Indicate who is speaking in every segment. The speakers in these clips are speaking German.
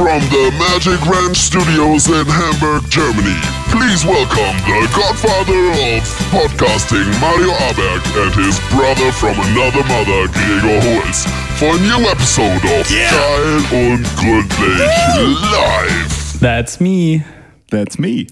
Speaker 1: from the Magic Ranch Studios in Hamburg, Germany. Please welcome the godfather of podcasting, Mario Aberg, and his brother from another mother, Gregor Holz, for a new episode of
Speaker 2: Yeah.
Speaker 1: Geil und Gründlich live.
Speaker 3: That's me.
Speaker 2: That's me.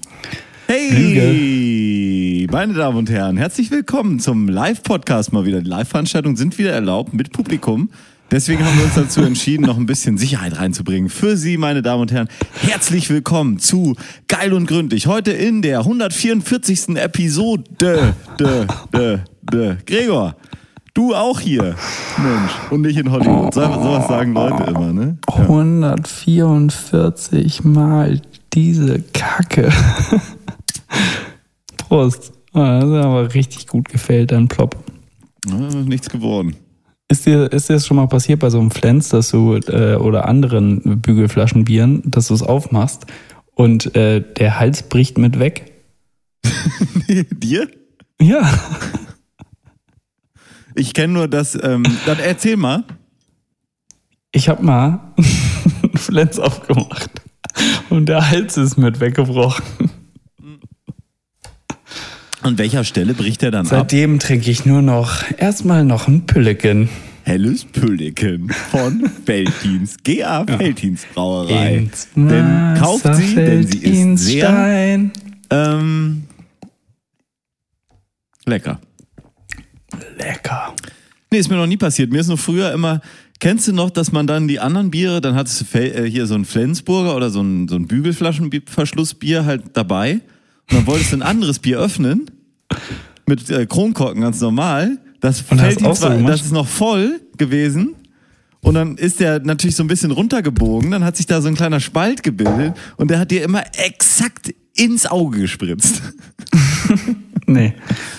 Speaker 2: Hey, meine Damen und Herren, herzlich willkommen zum Live-Podcast mal wieder. Die Live-Veranstaltungen sind wieder erlaubt mit Publikum. Deswegen haben wir uns dazu entschieden, noch ein bisschen Sicherheit reinzubringen. Für Sie, meine Damen und Herren, herzlich willkommen zu Geil und Gründlich. Heute in der 144. Episode. De, de, de, de. Gregor, du auch hier. Mensch, und nicht in Hollywood. So, sowas sagen Leute immer, ne?
Speaker 3: 144 Mal diese Kacke. Prost. Das ist aber richtig gut gefällt, dein Plop.
Speaker 2: Ja, nichts geworden.
Speaker 3: Ist dir, ist dir das schon mal passiert bei so einem Flens, dass du äh, oder anderen Bügelflaschenbieren, dass du es aufmachst und äh, der Hals bricht mit weg?
Speaker 2: Dir?
Speaker 3: Ja.
Speaker 2: Ich kenne nur das, ähm, dann erzähl mal.
Speaker 3: Ich hab mal einen Flens aufgemacht und der Hals ist mit weggebrochen.
Speaker 2: An welcher Stelle bricht er dann ab?
Speaker 3: Seitdem trinke ich nur noch erstmal noch ein Pülleken.
Speaker 2: Helles Pülleken von Veltins, GA Veltins Brauerei.
Speaker 3: Ins
Speaker 2: Denn kauft sie, denn sie ist sehr
Speaker 3: Stein.
Speaker 2: ähm, lecker.
Speaker 3: Lecker.
Speaker 2: Nee, ist mir noch nie passiert. Mir ist nur früher immer, kennst du noch, dass man dann die anderen Biere, dann hattest du äh, hier so ein Flensburger oder so ein, so ein Bügelflaschenverschlussbier halt dabei. Und dann wolltest du ein anderes Bier öffnen. Mit äh, Kronkorken ganz normal. Das
Speaker 3: hast
Speaker 2: Veltins
Speaker 3: auch so
Speaker 2: das ist noch voll gewesen. Und dann ist der natürlich so ein bisschen runtergebogen. Dann hat sich da so ein kleiner Spalt gebildet. Und der hat dir immer exakt ins Auge gespritzt.
Speaker 3: Nee.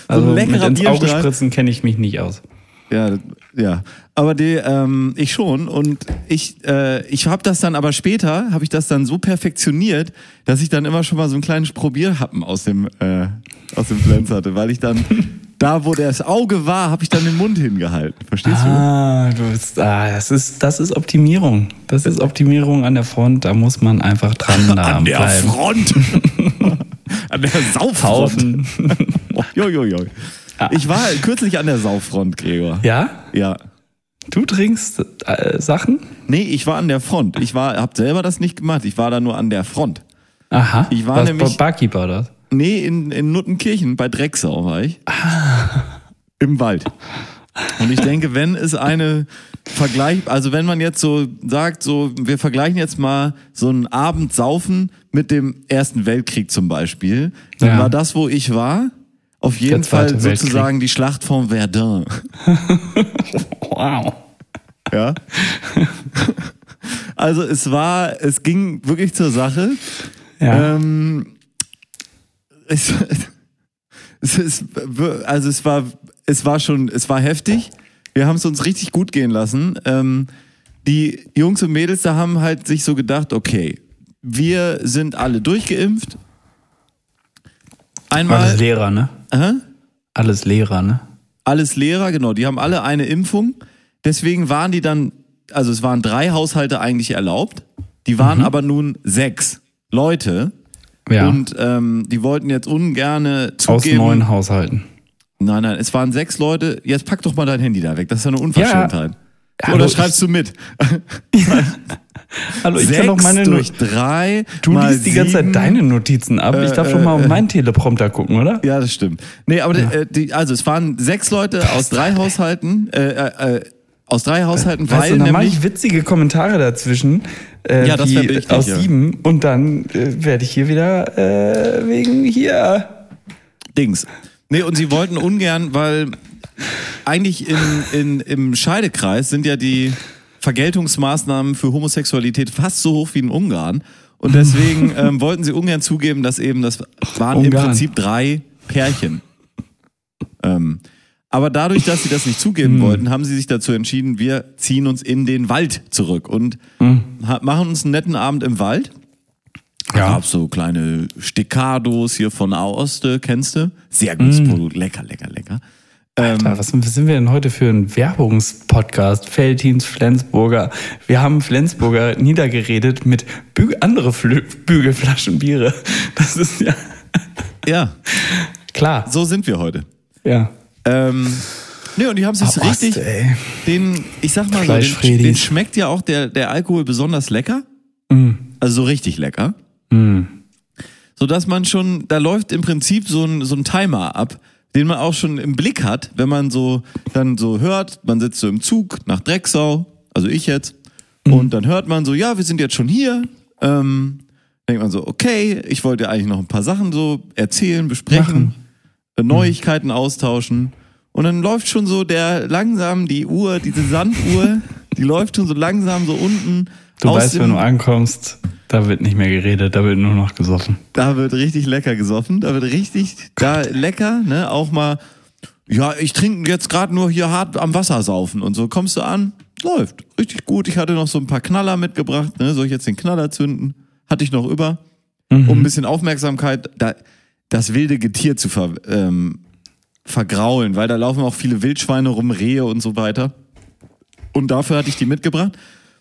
Speaker 3: Also mit
Speaker 2: leckerer
Speaker 3: ins Auge spritzen kenne ich mich nicht aus.
Speaker 2: Ja, ja. Aber die, ähm, ich schon. Und ich, äh, ich habe das dann aber später, habe ich das dann so perfektioniert, dass ich dann immer schon mal so einen kleinen Probierhappen aus dem, äh, aus dem Flens hatte, weil ich dann da, wo das Auge war, habe ich dann den Mund hingehalten. Verstehst
Speaker 3: Ah, du bist, ah, das ist, das ist Optimierung. Das ist Optimierung an der Front. Da muss man einfach dran
Speaker 2: du?
Speaker 3: bleiben.
Speaker 2: An der Front. an der Sauffront.
Speaker 3: Haufen.
Speaker 2: Oh, jo, jo, jo.
Speaker 3: Ja.
Speaker 2: Ich war kürzlich an der Sauffront, Gregor.
Speaker 3: Ja?
Speaker 2: Ja.
Speaker 3: Du trinkst äh, Sachen?
Speaker 2: Nee, ich war an der Front. Ich war, hab selber das nicht gemacht. Ich war da nur an der Front.
Speaker 3: Aha.
Speaker 2: Ich war
Speaker 3: Was,
Speaker 2: nämlich-
Speaker 3: Barkeeper oder?
Speaker 2: Nee, in, in Nuttenkirchen bei Drecksau war ich. Im Wald. Und ich denke, wenn es eine Vergleich, also wenn man jetzt so sagt, so, wir vergleichen jetzt mal so einen Abend saufen mit dem Ersten Weltkrieg zum Beispiel, dann
Speaker 3: Ja.
Speaker 2: war das, wo ich war, auf jeden Fall
Speaker 3: Weltkrieg.
Speaker 2: sozusagen die Schlacht von Verdun.
Speaker 3: Wow.
Speaker 2: Ja. Also es war, es ging wirklich zur Sache.
Speaker 3: Ja.
Speaker 2: Ähm, es, es ist, also es war, es war schon, es war heftig. Wir haben es uns richtig gut gehen lassen. Ähm, die Jungs und Mädels da haben halt sich so gedacht, okay, wir sind alle durchgeimpft. Einmal,
Speaker 3: Alles Lehrer, ne?
Speaker 2: Hä?
Speaker 3: Alles Lehrer, ne?
Speaker 2: alles Lehrer, genau, die haben alle eine Impfung. Deswegen waren die dann, also es waren drei Haushalte eigentlich erlaubt. Die waren aber nun sechs Leute.
Speaker 3: Ja.
Speaker 2: Und ähm, die wollten jetzt ungerne
Speaker 3: Aus
Speaker 2: zugeben.
Speaker 3: neuen Haushalten.
Speaker 2: Nein, nein, es waren sechs Leute. Jetzt pack doch mal dein Handy da weg. Das ist ja eine Unverschämtheit.
Speaker 3: Hallo,
Speaker 2: Oder schreibst du mit?
Speaker 3: Hallo, ich
Speaker 2: sechs
Speaker 3: kann doch meine
Speaker 2: durch drei.
Speaker 3: Du
Speaker 2: mal
Speaker 3: liest die ganze
Speaker 2: sieben.
Speaker 3: Zeit deine Notizen ab. ich
Speaker 2: Äh,
Speaker 3: darf schon mal
Speaker 2: äh,
Speaker 3: auf meinen Teleprompter gucken, oder?
Speaker 2: Ja, das stimmt. Nee, aber äh, die, also es waren sechs Leute aus drei Haushalten, äh, äh, äh, aus drei Haushalten,
Speaker 3: Weißt
Speaker 2: weil
Speaker 3: du, dann mache
Speaker 2: nämlich
Speaker 3: ich witzige Kommentare dazwischen. Äh,
Speaker 2: Ja, das
Speaker 3: wie aus
Speaker 2: ja.
Speaker 3: sieben. Und dann äh, werde ich hier wieder äh, wegen hier.
Speaker 2: Dings. Nee, und sie wollten ungern, weil eigentlich in, in, im Scheidekreis sind ja die Vergeltungsmaßnahmen für Homosexualität fast so hoch wie in Ungarn. Und deswegen ähm, wollten sie ungern zugeben, dass eben das waren im
Speaker 3: Ungarn.
Speaker 2: Prinzip drei Pärchen. Ähm, aber dadurch, dass sie das nicht zugeben wollten, haben sie sich dazu entschieden, wir ziehen uns in den Wald zurück und ha- machen uns einen netten Abend im Wald.
Speaker 3: Ja.
Speaker 2: Gab so kleine Steccados hier von Aoste, kennst du? Sehr gutes Produkt, lecker, lecker, lecker.
Speaker 3: Alter, was sind wir denn heute für ein Werbungspodcast? Feltins Flensburger. Wir haben Flensburger niedergeredet mit Bü andere Flü Bügelflaschen Biere. Das ist ja
Speaker 2: Ja,
Speaker 3: klar.
Speaker 2: so sind wir heute.
Speaker 3: Ja.
Speaker 2: Ähm, nee, und die haben sich richtig,
Speaker 3: ey.
Speaker 2: den, ich sag mal so, den, den schmeckt ja auch der, der Alkohol besonders lecker.
Speaker 3: Mm.
Speaker 2: Also so richtig lecker.
Speaker 3: Mm.
Speaker 2: So dass man schon, da läuft im Prinzip so ein, so ein Timer ab, den man auch schon im Blick hat, wenn man so dann so hört, man sitzt so im Zug nach Drecksau, also ich jetzt, und dann hört man so, ja, wir sind jetzt schon hier. Ähm, denkt man so, okay, ich wollte eigentlich noch ein paar Sachen so erzählen, besprechen, äh, Neuigkeiten austauschen. Und dann läuft schon so der langsam die Uhr, diese Sanduhr, die läuft schon so langsam so unten.
Speaker 3: Du weißt,
Speaker 2: dem-
Speaker 3: wenn du ankommst, da wird nicht mehr geredet, da wird nur noch gesoffen.
Speaker 2: da wird richtig lecker gesoffen, da wird richtig da lecker, ne, auch mal ja, ich trinke jetzt gerade nur hier hart am Wasser saufen und so kommst du an, läuft richtig gut. Ich hatte noch so ein paar Knaller mitgebracht, ne, soll ich jetzt den Knaller zünden? Hatte ich noch über, um ein bisschen Aufmerksamkeit da das wilde Getier zu ver, ähm, vergraulen, weil da laufen auch viele Wildschweine rum, Rehe und so weiter. Und dafür hatte ich die mitgebracht.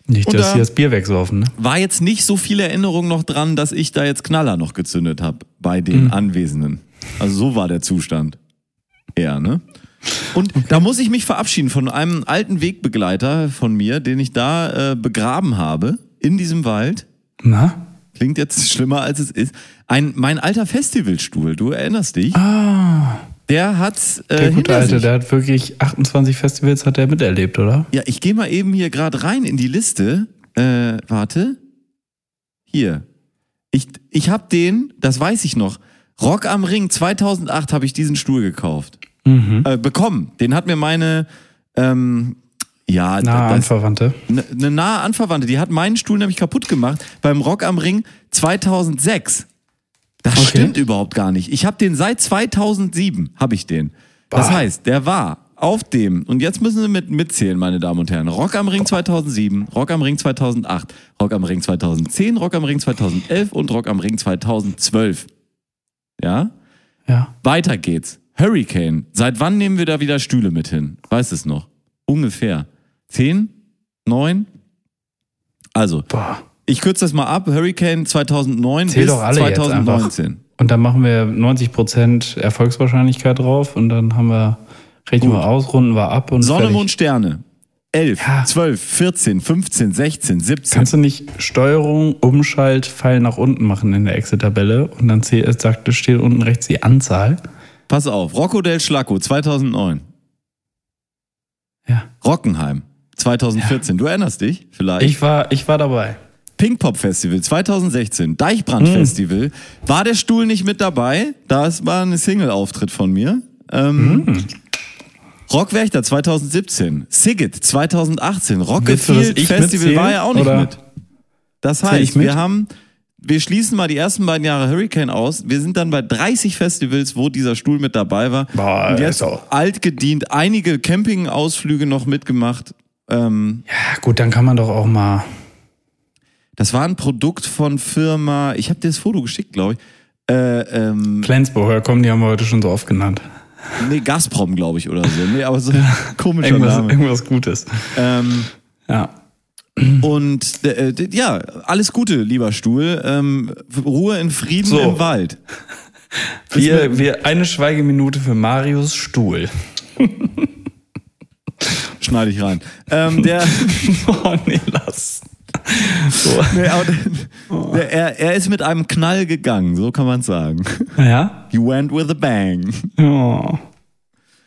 Speaker 3: Nicht,
Speaker 2: Und
Speaker 3: dass
Speaker 2: da-
Speaker 3: sie das Bier wegsaufen, ne?
Speaker 2: war jetzt nicht so viel Erinnerung noch dran, dass ich da jetzt Knaller noch gezündet habe bei den Anwesenden. Also so war der Zustand. Ja, ne? Und da muss ich mich verabschieden von einem alten Wegbegleiter von mir, den ich da äh, begraben habe in diesem Wald.
Speaker 3: Na?
Speaker 2: Klingt jetzt schlimmer als es ist. Ein mein alter Festivalstuhl, du erinnerst dich?
Speaker 3: Ah,
Speaker 2: Der hat's äh,
Speaker 3: der gute Alte,
Speaker 2: sich.
Speaker 3: der hat wirklich 28 Festivals hat er miterlebt, oder?
Speaker 2: Ja, ich gehe mal eben hier gerade rein in die Liste. Äh, warte. Hier. Ich, ich habe den, das weiß ich noch, Rock am Ring 2008 habe ich diesen Stuhl gekauft.
Speaker 3: Mhm.
Speaker 2: Äh, bekommen. Den hat mir meine, ähm, ja,
Speaker 3: Na,
Speaker 2: das,
Speaker 3: Anverwandte.
Speaker 2: eine ne nahe Anverwandte, die hat meinen Stuhl nämlich kaputt gemacht beim Rock am Ring 2006. Das
Speaker 3: Okay.
Speaker 2: stimmt überhaupt gar nicht. Ich habe den seit 2007, habe ich den. Das
Speaker 3: Bah.
Speaker 2: heißt, der war auf dem, und jetzt müssen Sie mit, mitzählen, meine Damen und Herren, Rock am Ring 2007, Rock am Ring 2008, Rock am Ring 2010, Rock am Ring 2011 und Rock am Ring 2012. Ja?
Speaker 3: Ja.
Speaker 2: Weiter geht's. Hurricane. Seit wann nehmen wir da wieder Stühle mit hin? Weiß es noch. Ungefähr. Zehn? Neun? Also,
Speaker 3: Boah.
Speaker 2: ich kürze das mal ab. Hurricane 2009
Speaker 3: Zähl
Speaker 2: bis
Speaker 3: doch alle jetzt
Speaker 2: 2019.
Speaker 3: Und dann machen wir 90% Erfolgswahrscheinlichkeit drauf und dann haben wir, rechnen wir aus, runden wir ab und
Speaker 2: Sonne,
Speaker 3: fertig.
Speaker 2: Mond, Sterne. 11,
Speaker 3: Ja.
Speaker 2: 12, 14, 15, 16, 17.
Speaker 3: Kannst du nicht Steuerung, Umschalt, Pfeil nach unten machen in der Excel-Tabelle und dann sagt, es steht unten rechts die Anzahl?
Speaker 2: Pass auf. Rocco del Schlacco 2009.
Speaker 3: Ja.
Speaker 2: Rockenheim 2014. Du erinnerst dich vielleicht?
Speaker 3: Ich war, ich war dabei.
Speaker 2: Pink Pop Festival 2016, Deichbrand
Speaker 3: Hm.
Speaker 2: Festival. War der Stuhl nicht mit dabei? Das war ein Single-Auftritt von mir. Ähm,
Speaker 3: Hm.
Speaker 2: Rockwächter 2017, Sigit 2018,
Speaker 3: Willst du, dass
Speaker 2: Rockefield
Speaker 3: ich
Speaker 2: Festival war ja auch nicht
Speaker 3: oder?
Speaker 2: mit. Das heißt, wir haben, wir schließen mal die ersten beiden Jahre Hurricane aus. Wir sind dann bei 30 Festivals, wo dieser Stuhl mit dabei war.
Speaker 3: Boah,
Speaker 2: Und jetzt
Speaker 3: ist auch-
Speaker 2: alt gedient, einige Campingausflüge noch mitgemacht. Ähm,
Speaker 3: Ja, gut, dann kann man doch auch mal.
Speaker 2: Das war ein Produkt von Firma, ich habe dir das Foto geschickt, glaube ich. Äh, ähm,
Speaker 3: Flensburger, komm, die haben wir heute schon so oft genannt.
Speaker 2: nee, Gazprom, glaube ich, oder so. Nee, aber so ein komischer
Speaker 3: Irgendwas,
Speaker 2: Name.
Speaker 3: irgendwas Gutes.
Speaker 2: Ähm,
Speaker 3: Ja.
Speaker 2: und äh, d- ja, alles Gute, lieber Stuhl. Ähm, Ruhe in Frieden
Speaker 3: So.
Speaker 2: im Wald.
Speaker 3: Wir, wir, eine Schweigeminute für Marius Stuhl.
Speaker 2: Schneide ich rein. Ähm, der,
Speaker 3: oh, nee, lass. So.
Speaker 2: nee, der, der, er, er ist mit einem Knall gegangen, so kann man sagen.
Speaker 3: Ja?
Speaker 2: He went with a bang.
Speaker 3: Oh.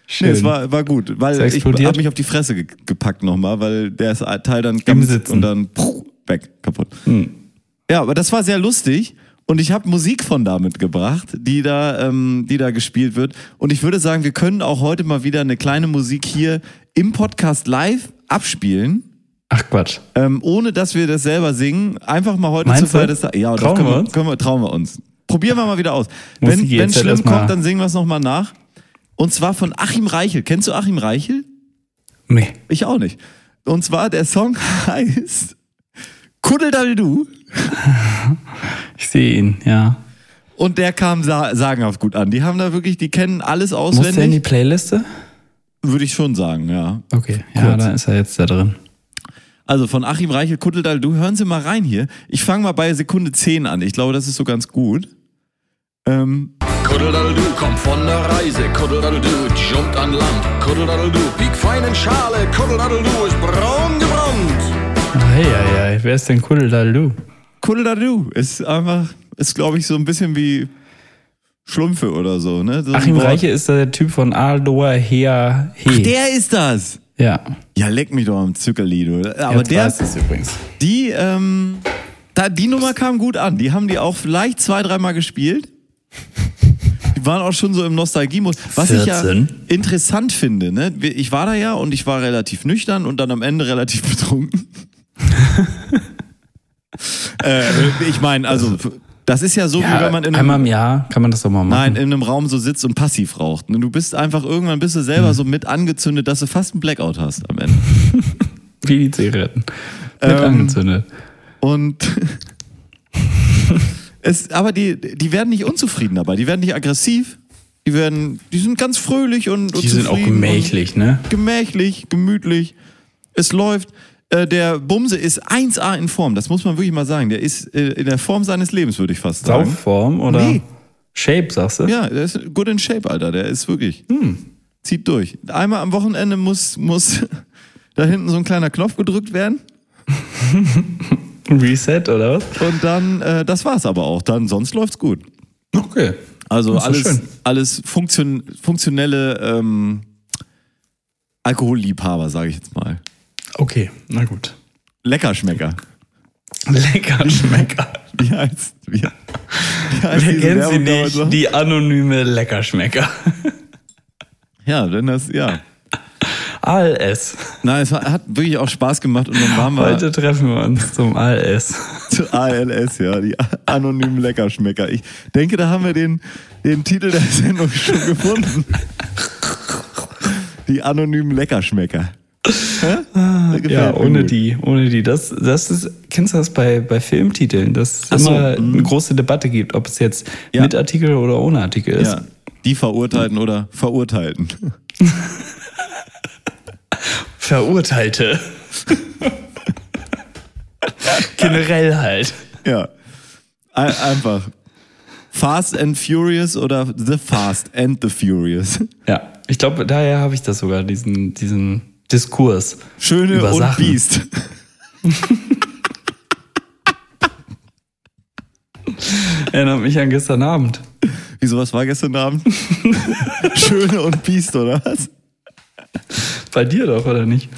Speaker 3: Schön.
Speaker 2: Nee, es war, war gut, weil ich habe mich auf die Fresse ge gepackt nochmal, weil der Teil dann ganz
Speaker 3: Sitzen.
Speaker 2: und dann puh, weg, kaputt.
Speaker 3: Hm.
Speaker 2: Ja, aber das war sehr lustig und ich habe Musik von da mitgebracht, die da, ähm, die da gespielt wird. Und ich würde sagen, wir können auch heute mal wieder eine kleine Musik hier im Podcast live abspielen.
Speaker 3: Ach Quatsch.
Speaker 2: Ähm, ohne dass wir das selber singen, einfach mal heute
Speaker 3: Meinst
Speaker 2: zu zweit
Speaker 3: du?
Speaker 2: das Ja, das
Speaker 3: Trauen
Speaker 2: können
Speaker 3: wir uns?
Speaker 2: können wir, trauen wir uns. Probieren wir mal wieder aus.
Speaker 3: Musik
Speaker 2: Wenn es schlimm kommt, dann singen wir es nochmal nach. Und zwar von Achim Reichel. Kennst du Achim Reichel?
Speaker 3: Nee.
Speaker 2: Ich auch nicht. Und zwar, der Song heißt Kuddeldaldu.
Speaker 3: Ich sehe ihn, ja.
Speaker 2: Und der kam sa sagenhaft gut an. Die haben da wirklich, die kennen alles
Speaker 3: Muss der in die
Speaker 2: auswendig.
Speaker 3: Playliste?
Speaker 2: Würde ich schon sagen, ja.
Speaker 3: Okay, ja, da ist er jetzt da drin.
Speaker 2: Also von Achim Reichel, Kutteldall, du hören Sie mal rein hier. Ich fange mal bei Sekunde 10 an. Ich glaube, das ist so ganz gut. Ähm,
Speaker 4: Kuddeldaddeldu kommt von der Reise, Kuddeldaddeldu jumpt an Land, Kuddeldaddeldu piek fein in Schale, Kuddeldaddeldu ist braun gebrannt.
Speaker 3: Hey, hey, hey, wer ist denn Kuddeldallu?
Speaker 2: Kuddeldaddu ist einfach, ist glaube ich so ein bisschen wie Schlumpfe oder so, ne? So
Speaker 3: Achim
Speaker 2: Wort.
Speaker 3: Reiche ist der Typ von Aloha Hea He.
Speaker 2: Der ist das!
Speaker 3: ja.
Speaker 2: Ja, leck mich doch am Zückerli, du. Aber
Speaker 3: Jetzt
Speaker 2: der,
Speaker 3: weiß ich's übrigens.
Speaker 2: die, ähm, da, die Nummer kam gut an. Die haben die auch vielleicht zwei, dreimal gespielt. Die waren auch schon so im Nostalgie-Modus. Was ich ja
Speaker 3: 14.
Speaker 2: interessant finde, ne? Ich war da ja und ich war relativ nüchtern und dann am Ende relativ betrunken. äh, ich meine, also, das ist ja so, wie
Speaker 3: Ja,
Speaker 2: wenn man in
Speaker 3: einmal
Speaker 2: einem,
Speaker 3: im Jahr kann man das doch mal machen.
Speaker 2: nein, in einem Raum so sitzt und passiv raucht. Du bist einfach, irgendwann bist du selber so mit angezündet, dass du fast einen Blackout hast am Ende.
Speaker 3: Wie die Zigaretten. Mit
Speaker 2: Ähm,
Speaker 3: angezündet.
Speaker 2: Und es, aber die, die werden nicht unzufrieden dabei, die werden nicht aggressiv, die werden, die sind ganz fröhlich und, und
Speaker 3: Die sind auch gemächlich, ne?
Speaker 2: Gemächlich, gemütlich. Es läuft. Äh, der Bumse ist 1A in Form, das muss man wirklich mal sagen. Der ist äh, in der Form seines Lebens, würde ich fast sagen.
Speaker 3: Saufform oder
Speaker 2: Nee.
Speaker 3: Shape, sagst du?
Speaker 2: Ja, der ist good in shape, Alter. Der ist wirklich.
Speaker 3: Hm.
Speaker 2: Zieht durch. Einmal am Wochenende muss, muss da hinten so ein kleiner Knopf gedrückt werden.
Speaker 3: Reset oder was?
Speaker 2: Und dann, äh, das war's aber auch. Dann, sonst läuft's gut.
Speaker 3: Okay.
Speaker 2: Also alles, alles funktion, funktionelle ähm, Alkoholliebhaber, sage ich jetzt mal.
Speaker 3: Okay, na gut.
Speaker 2: Leckerschmecker.
Speaker 3: Lecker Schmecker.
Speaker 2: Wie heißt, wie, wie heißt
Speaker 3: Wer kennt sie
Speaker 2: Werbung
Speaker 3: nicht? Die anonyme Leckerschmecker.
Speaker 2: Ja, denn das, ja.
Speaker 3: ALS.
Speaker 2: Nein, es hat wirklich auch Spaß gemacht und dann waren wir
Speaker 3: Heute treffen wir uns zum ALS.
Speaker 2: zu ALS, ja, die anonymen Leckerschmecker. Ich denke, da haben wir den, den Titel der Sendung schon gefunden. Die anonymen Leckerschmecker. Gefällt
Speaker 3: Ja, ohne
Speaker 2: gut.
Speaker 3: die, ohne die. Das, das ist, kennst du das bei, bei Filmtiteln, dass es
Speaker 2: so,
Speaker 3: immer
Speaker 2: mhm.
Speaker 3: eine große Debatte gibt, ob es jetzt
Speaker 2: Ja.
Speaker 3: mit Artikel oder ohne Artikel ist.
Speaker 2: Ja, die Verurteilten oder Verurteilten.
Speaker 3: Verurteilte. Generell halt.
Speaker 2: Ja. Ein- Einfach. Fast and Furious oder The Fast and the Furious.
Speaker 3: Ja, ich glaube, daher habe ich das sogar, diesen, diesen Diskurs.
Speaker 2: Schöne
Speaker 3: Über
Speaker 2: und
Speaker 3: Sachen.
Speaker 2: Biest.
Speaker 3: Erinnert mich an gestern Abend.
Speaker 2: Wieso, was war gestern Abend? Schöne und Biest, oder was?
Speaker 3: Bei dir doch, oder nicht?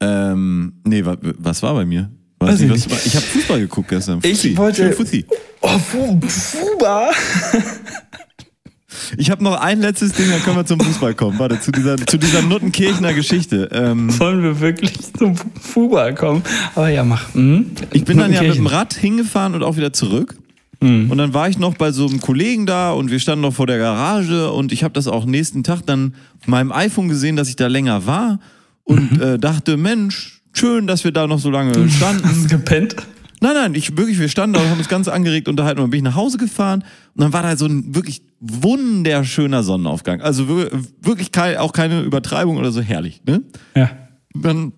Speaker 2: Ähm, nee, wa- was war bei mir? Weiß
Speaker 3: Weiß
Speaker 2: nicht,
Speaker 3: ich
Speaker 2: was
Speaker 3: nicht.
Speaker 2: ich habe Fußball geguckt gestern.
Speaker 3: Ich
Speaker 2: Fussi.
Speaker 3: wollte-
Speaker 2: Schön Fussi.
Speaker 3: Oh, Fu- Fuba.
Speaker 2: Ich habe noch ein letztes Ding, dann können wir zum Fußball kommen. Warte, zu dieser, zu dieser Nuttenkirchner Geschichte. Ähm,
Speaker 3: Sollen wir wirklich zum Fuba kommen? Aber ja, mach. Hm?
Speaker 2: Ich bin dann ja mit dem. Rad hingefahren und auch wieder zurück.
Speaker 3: Mhm.
Speaker 2: Und dann war ich noch bei so einem Kollegen da und wir standen noch vor der Garage und ich habe das auch nächsten Tag dann auf meinem iPhone gesehen, dass ich da länger war und
Speaker 3: Mhm.
Speaker 2: äh, dachte, Mensch, schön, dass wir da noch so lange
Speaker 3: Hast
Speaker 2: standen.
Speaker 3: du gepennt?
Speaker 2: Nein, nein, ich wirklich, wir standen da und haben uns ganz angeregt unterhalten und dann bin ich nach Hause gefahren und dann war da so ein wirklich wunderschöner Sonnenaufgang. Also wir- wirklich auch keine Übertreibung oder so herrlich, ne?
Speaker 3: Ja.
Speaker 2: dann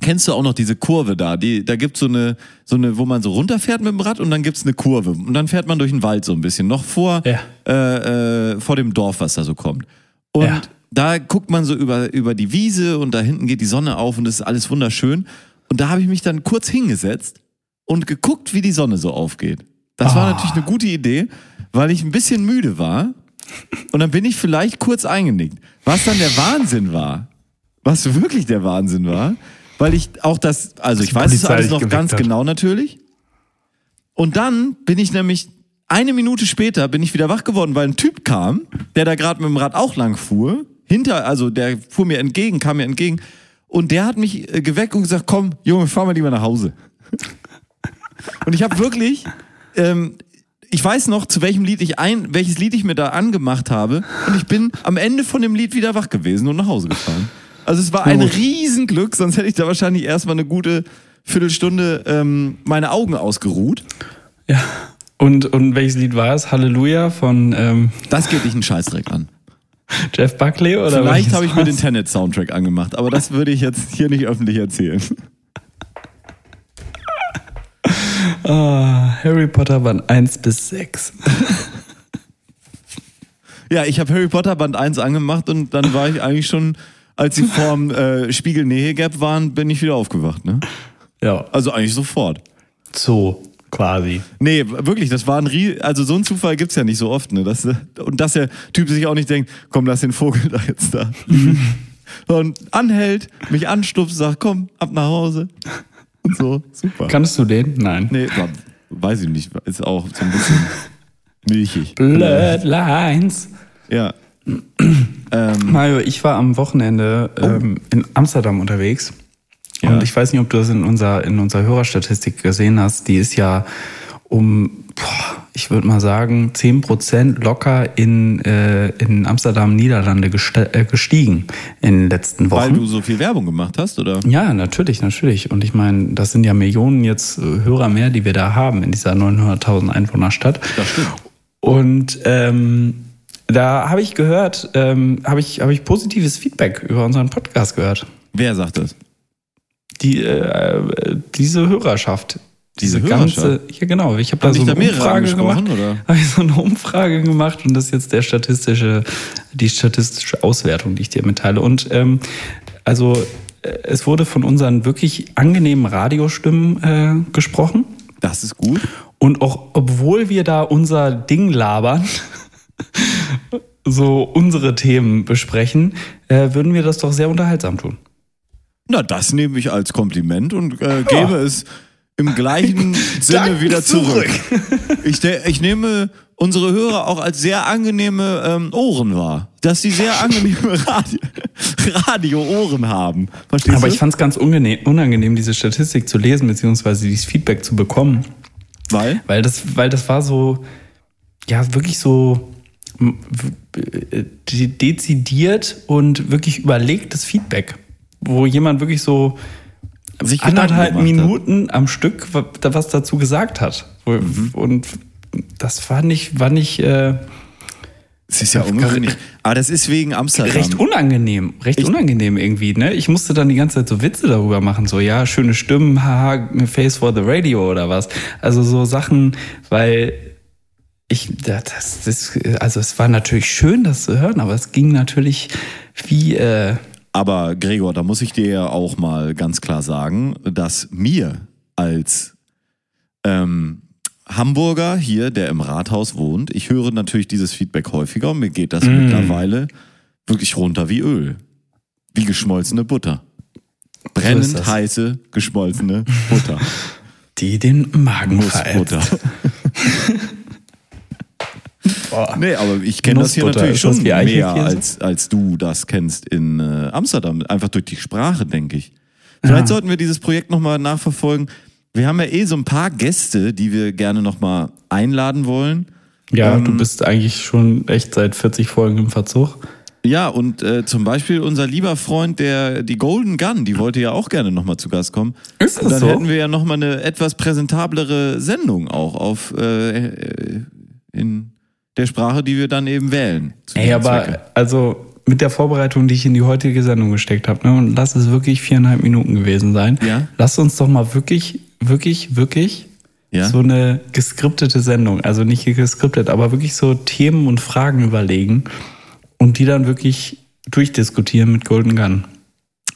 Speaker 2: kennst du auch noch diese Kurve da. Die, da gibt's so eine, so eine, wo man so runterfährt mit dem Rad und dann gibt's eine Kurve. Und dann fährt man durch den Wald so ein bisschen, noch vor,
Speaker 3: Ja.
Speaker 2: äh, äh, vor dem Dorf, was da so kommt. Und
Speaker 3: Ja.
Speaker 2: da guckt man so über, über die Wiese und da hinten geht die Sonne auf und das ist alles wunderschön. Und da habe ich mich dann kurz hingesetzt und geguckt, wie die Sonne so aufgeht. Das war
Speaker 3: Ah.
Speaker 2: natürlich eine gute Idee, weil ich ein bisschen müde war. Und dann bin ich vielleicht kurz eingenickt. Was dann der Wahnsinn war, was wirklich der Wahnsinn war, weil ich auch das, also ich weiß es alles noch ganz
Speaker 3: hat.
Speaker 2: genau natürlich. Und dann bin ich nämlich eine Minute später bin ich wieder wach geworden, weil ein Typ kam, der da gerade mit dem Rad auch lang fuhr. Hinter, also der fuhr mir entgegen, kam mir entgegen. Und der hat mich äh, geweckt und gesagt, komm, Junge, fahr mal lieber nach Hause. Und ich habe wirklich, ähm, ich weiß noch, zu welchem Lied ich ein, welches Lied ich mir da angemacht habe. Und ich bin am Ende von dem Lied wieder wach gewesen und nach Hause gefahren. Also es war ein. Riesenglück, sonst hätte ich da wahrscheinlich erstmal eine gute Viertelstunde ähm, meine Augen ausgeruht.
Speaker 3: Ja. Und, und welches Lied war es? Halleluja von, ähm,
Speaker 2: Das geht dich einen Scheißdreck an.
Speaker 3: Jeff Buckley oder
Speaker 2: Vielleicht habe ich mir den? Tenet-Soundtrack angemacht, aber das würde ich jetzt hier nicht öffentlich erzählen.
Speaker 3: Ah, Harry Potter Band 1 bis 6.
Speaker 2: Ja, ich habe Harry Potter Band 1 angemacht und dann war ich eigentlich schon, als sie vorm äh, Spiegel Nähe Gap waren, bin ich wieder aufgewacht. Ne?
Speaker 3: Ja,
Speaker 2: Also eigentlich sofort.
Speaker 3: so quasi.
Speaker 2: Nee, wirklich, das war ein Rie also so ein Zufall gibt's ja nicht so oft, ne? Das, äh, und dass der Typ sich auch nicht denkt, komm, lass den Vogel da jetzt da. und anhält, mich anstupst, sagt, komm, ab nach Hause. So, super.
Speaker 3: Kannst du den? Nein.
Speaker 2: nee, weiß ich nicht, ist auch so ein bisschen milchig.
Speaker 3: Bloodlines.
Speaker 2: Ja. ähm,
Speaker 3: Mario, ich war am Wochenende ähm, in Amsterdam unterwegs.
Speaker 2: Ja.
Speaker 3: Und ich weiß nicht, ob du das in unserer, in unserer Hörerstatistik gesehen hast. Die ist ja um, boah, ich würde mal sagen, 10% locker in, äh, in Amsterdam, Niederlande äh, gestiegen in den letzten Wochen.
Speaker 2: weil du so viel Werbung gemacht hast, oder?
Speaker 3: Ja, natürlich, natürlich. Und ich meine, das sind ja Millionen jetzt äh, Hörer mehr, die wir da haben in dieser 900.000 Einwohnerstadt.
Speaker 2: Das stimmt.
Speaker 3: Und ähm, da habe ich gehört, ähm, habe ich, habe ich positives Feedback über unseren Podcast gehört.
Speaker 2: Wer sagt das?
Speaker 3: Die, äh, diese Hörerschaft.
Speaker 2: Diese
Speaker 3: ganze, ja genau. Ich habe da so eine
Speaker 2: da
Speaker 3: Umfrage gemacht. Habe ich so eine Umfrage gemacht und das ist jetzt der statistische, die statistische Auswertung, die ich dir mitteile. Und ähm, also äh, es wurde von unseren wirklich angenehmen Radiostimmen äh, gesprochen.
Speaker 2: Das ist gut.
Speaker 3: Und auch obwohl wir da unser Ding labern, so unsere Themen besprechen, äh, würden wir das doch sehr unterhaltsam tun.
Speaker 2: Na, das nehme ich als Kompliment und äh, gebe es im gleichen Sinne wieder zurück.
Speaker 3: zurück.
Speaker 2: Ich, ich nehme unsere Hörer auch als sehr angenehme ähm, Ohren wahr. Dass sie sehr angenehme Radio- Radio-Ohren haben. Verstehst
Speaker 3: Aber
Speaker 2: du?
Speaker 3: ich fand es ganz unangenehm, diese Statistik zu lesen, beziehungsweise dieses Feedback zu bekommen.
Speaker 2: Weil?
Speaker 3: Weil das, weil das war so, ja, wirklich so äh, de- dezidiert und wirklich überlegtes Feedback, wo jemand wirklich so
Speaker 2: Sich
Speaker 3: anderthalb
Speaker 2: gemacht hat.
Speaker 3: Minuten am Stück was dazu gesagt hat.
Speaker 2: Mhm.
Speaker 3: Und das war nicht, war nicht äh,
Speaker 2: Es ist ja ungewöhnlich. Aber das ist wegen Amsterdam.
Speaker 3: recht unangenehm, recht
Speaker 2: Ich-
Speaker 3: unangenehm irgendwie. Ne? Ich musste dann die ganze Zeit so Witze darüber machen, so ja, schöne Stimmen, haha, Face for the Radio oder was. Also so Sachen, weil ich, das, das, also es war natürlich schön, das zu hören, aber es ging natürlich wie, äh,
Speaker 2: Aber Gregor, da muss ich dir ja auch mal ganz klar sagen, dass mir als ähm, Hamburger hier, der im Rathaus wohnt, ich höre natürlich dieses Feedback häufiger und mir geht das
Speaker 3: Mm.
Speaker 2: mittlerweile wirklich runter wie Öl. Wie geschmolzene Butter. Brennend
Speaker 3: das.
Speaker 2: heiße, geschmolzene Butter.
Speaker 3: die den Magen.
Speaker 2: Nussbutter.
Speaker 3: Boah.
Speaker 2: Nee, aber ich kenne das hier natürlich schon mehr, als, als du das kennst in äh, Amsterdam. Einfach durch die Sprache, denke ich. Vielleicht
Speaker 3: Ja.
Speaker 2: sollten wir dieses Projekt nochmal nachverfolgen. Wir haben ja eh so ein paar Gäste, die wir gerne nochmal einladen wollen.
Speaker 3: Ja,
Speaker 2: Ähm,
Speaker 3: du bist eigentlich schon echt seit 40 Folgen im Verzug.
Speaker 2: Ja, und äh, zum Beispiel unser lieber Freund, der die Golden Gun, die wollte ja auch gerne nochmal zu Gast kommen.
Speaker 3: Ist das
Speaker 2: Dann
Speaker 3: so?
Speaker 2: hätten wir ja nochmal eine etwas präsentablere Sendung auch auf äh, äh, in der Sprache, die wir dann eben wählen.
Speaker 3: Ey, aber
Speaker 2: Zwecke.
Speaker 3: also mit der Vorbereitung, die ich in die heutige Sendung gesteckt habe, ne, und lass es wirklich viereinhalb Minuten gewesen sein.
Speaker 2: Ja.
Speaker 3: Lass uns doch mal wirklich, wirklich, wirklich
Speaker 2: Ja.
Speaker 3: so eine geskriptete Sendung, also nicht geskriptet, aber wirklich so Themen und Fragen überlegen und die dann wirklich durchdiskutieren mit Golden Gun.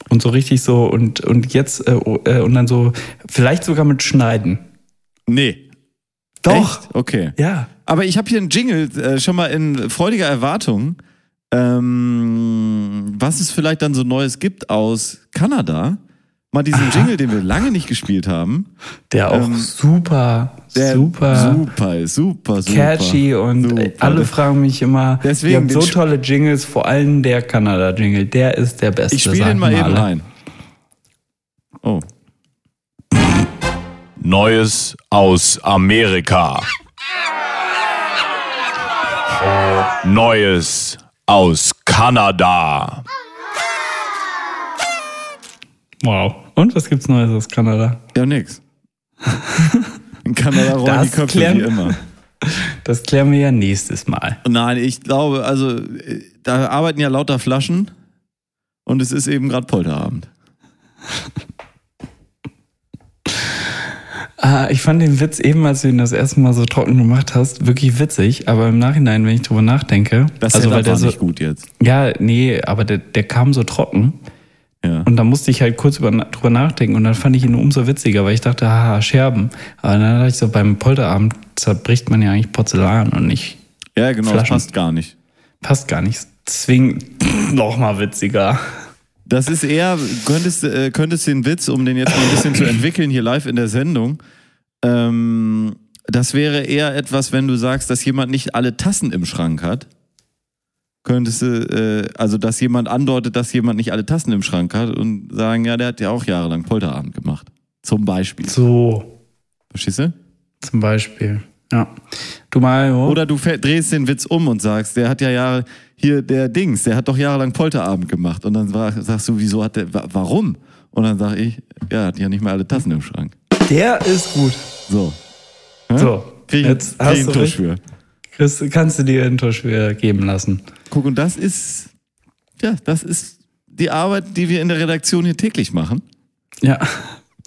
Speaker 3: Und so richtig so und, und jetzt äh, oh, äh, und dann so, vielleicht sogar mit Schneiden.
Speaker 2: Nee.
Speaker 3: Doch.
Speaker 2: Echt? Okay.
Speaker 3: Ja.
Speaker 2: Aber ich habe hier einen Jingle äh, schon mal in freudiger Erwartung, ähm, was es vielleicht dann so Neues gibt aus Kanada. Mal diesen Jingle, den wir lange nicht gespielt haben.
Speaker 3: Der auch
Speaker 2: Ähm,
Speaker 3: super,
Speaker 2: Der
Speaker 3: super.
Speaker 2: super, ist, super, super.
Speaker 3: catchy und
Speaker 2: Super.
Speaker 3: alle fragen mich immer,
Speaker 2: Deswegen
Speaker 3: ihr habt so tolle Jingles, vor allem der Kanada-Jingle, der ist der beste.
Speaker 2: Ich spiele den mal eben
Speaker 3: alle.
Speaker 2: ein. Oh.
Speaker 5: Neues aus Amerika. Neues aus Kanada.
Speaker 3: Wow. Und was gibt's Neues aus Kanada?
Speaker 2: Ja, nix. In Kanada rollen die Köpfe
Speaker 3: klären-
Speaker 2: wie immer.
Speaker 3: das klären wir ja nächstes Mal.
Speaker 2: Nein, ich glaube, also äh, da arbeiten ja lauter Flaschen und es ist eben gerade Polterabend.
Speaker 3: Ah, ich fand den Witz eben, als du ihn das erste Mal so trocken gemacht hast, wirklich witzig. Aber im Nachhinein, wenn ich drüber nachdenke,
Speaker 2: Das
Speaker 3: also weil der so,
Speaker 2: nicht gut jetzt.
Speaker 3: ja, nee, aber der, der kam so trocken.
Speaker 2: Ja.
Speaker 3: Und da musste ich halt kurz über, drüber nachdenken und dann fand ich ihn umso witziger, weil ich dachte, haha, Scherben. Aber dann dachte ich so, beim Polterabend zerbricht man ja eigentlich Porzellan und nicht,
Speaker 2: ja, genau, das
Speaker 3: Flaschen.
Speaker 2: passt gar nicht.
Speaker 3: passt gar nicht. Deswegen noch mal witziger.
Speaker 2: Das ist eher, könntest, äh, könntest den Witz, um den jetzt mal ein bisschen zu entwickeln, hier live in der Sendung, ähm, das wäre eher etwas, wenn du sagst, dass jemand nicht alle Tassen im Schrank hat. Könntest du, äh, also dass jemand andeutet, dass jemand nicht alle Tassen im Schrank hat und sagen, ja, der hat ja auch jahrelang Polterabend gemacht. Zum Beispiel.
Speaker 3: So,
Speaker 2: Verstehst du?
Speaker 3: zum Beispiel. Ja. Du Mario.
Speaker 2: Oder du drehst den Witz um und sagst, der hat ja Jahre, hier der Dings, der hat doch jahrelang Polterabend gemacht. Und dann war- sagst du, wieso hat der, wa- warum? Und dann sag ich, ja, hat ja nicht mehr alle Tassen im Schrank.
Speaker 3: der ist gut.
Speaker 2: So.
Speaker 3: So,
Speaker 2: Krieg,
Speaker 3: jetzt
Speaker 2: krieg
Speaker 3: hast du
Speaker 2: für.
Speaker 3: Chris, kannst du dir einen Tusch für geben lassen.
Speaker 2: Guck, und das ist, ja, das ist die Arbeit, die wir in der Redaktion hier täglich machen.
Speaker 3: Ja.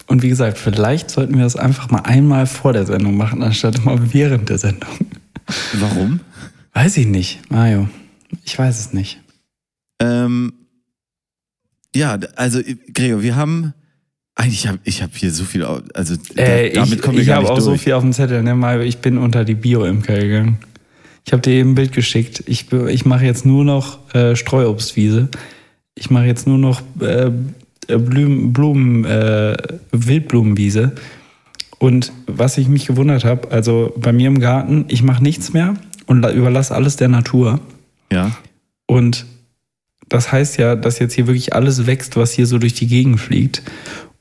Speaker 3: Und wie gesagt, vielleicht sollten wir das einfach mal einmal vor der Sendung machen, anstatt immer während der Sendung.
Speaker 2: Warum?
Speaker 3: Weiß ich nicht, Mario. Ich weiß es nicht.
Speaker 2: Ähm, ja, also, Gregor, wir haben, eigentlich habe ich hab hier so viel, also
Speaker 3: Äh,
Speaker 2: da, damit
Speaker 3: ich
Speaker 2: kommen wir
Speaker 3: ich
Speaker 2: gar
Speaker 3: habe
Speaker 2: nicht
Speaker 3: auch so
Speaker 2: durch.
Speaker 3: viel auf dem Zettel, ne, Mario. Ich bin unter die Bio-Imker gegangen. Ich habe dir eben ein Bild geschickt. Ich, ich mache jetzt nur noch äh, Streuobstwiese. Ich mache jetzt nur noch äh, äh, Blumen, Blumen äh, Wildblumenwiese. Und was ich mich gewundert habe, also bei mir im Garten, ich mache nichts mehr und la- überlasse alles der Natur.
Speaker 2: Ja.
Speaker 3: Und das heißt ja, dass jetzt hier wirklich alles wächst, was hier so durch die Gegend fliegt.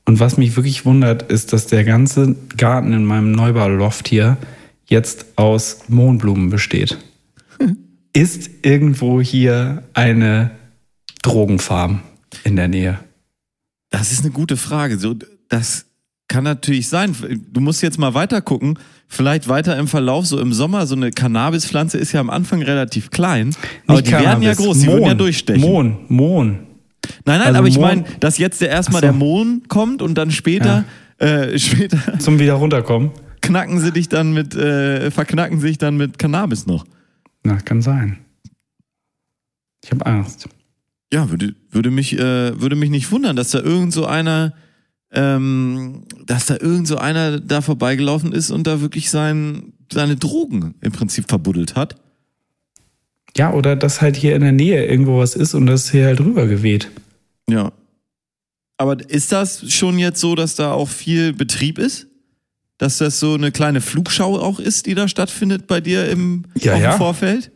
Speaker 3: Und was mich wirklich wundert, ist, dass der ganze Garten in meinem Neubauloft hier jetzt aus Mohnblumen besteht. ist irgendwo hier eine Drogenfarm in der Nähe?
Speaker 2: Das ist eine gute Frage. So, das kann natürlich sein. Du musst jetzt mal weiter gucken. Vielleicht weiter im Verlauf, so im Sommer, so eine Cannabispflanze ist ja am Anfang relativ klein. Aber
Speaker 3: Nicht
Speaker 2: die werden ja
Speaker 3: Cannabis,
Speaker 2: groß, die würden ja
Speaker 3: Mohn.
Speaker 2: durchstechen.
Speaker 3: Mohn, Mohn.
Speaker 2: Nein, nein,
Speaker 3: Also
Speaker 2: aber ich
Speaker 3: Mohn-
Speaker 2: meine, dass jetzt der erstmal
Speaker 3: so.
Speaker 2: der Mohn kommt und dann später, äh, später
Speaker 3: Zum wieder runterkommen.
Speaker 2: knacken sie dich dann mit, äh, verknacken sich dann mit Cannabis noch.
Speaker 3: Na, kann sein. Ich habe Angst.
Speaker 2: Ja, würde, würde mich, äh, würde mich nicht wundern, dass da irgend so einer, ähm, dass da irgend so einer da vorbeigelaufen ist und da wirklich sein, seine Drogen im Prinzip verbuddelt hat.
Speaker 3: Ja, oder dass halt hier in der Nähe irgendwo was ist und das hier halt rüber geweht.
Speaker 2: Ja. Aber ist das schon jetzt so, dass da auch viel Betrieb ist? Dass das so eine kleine Flugschau auch ist, die da stattfindet bei dir im
Speaker 3: Ja, ja.
Speaker 2: Vorfeld?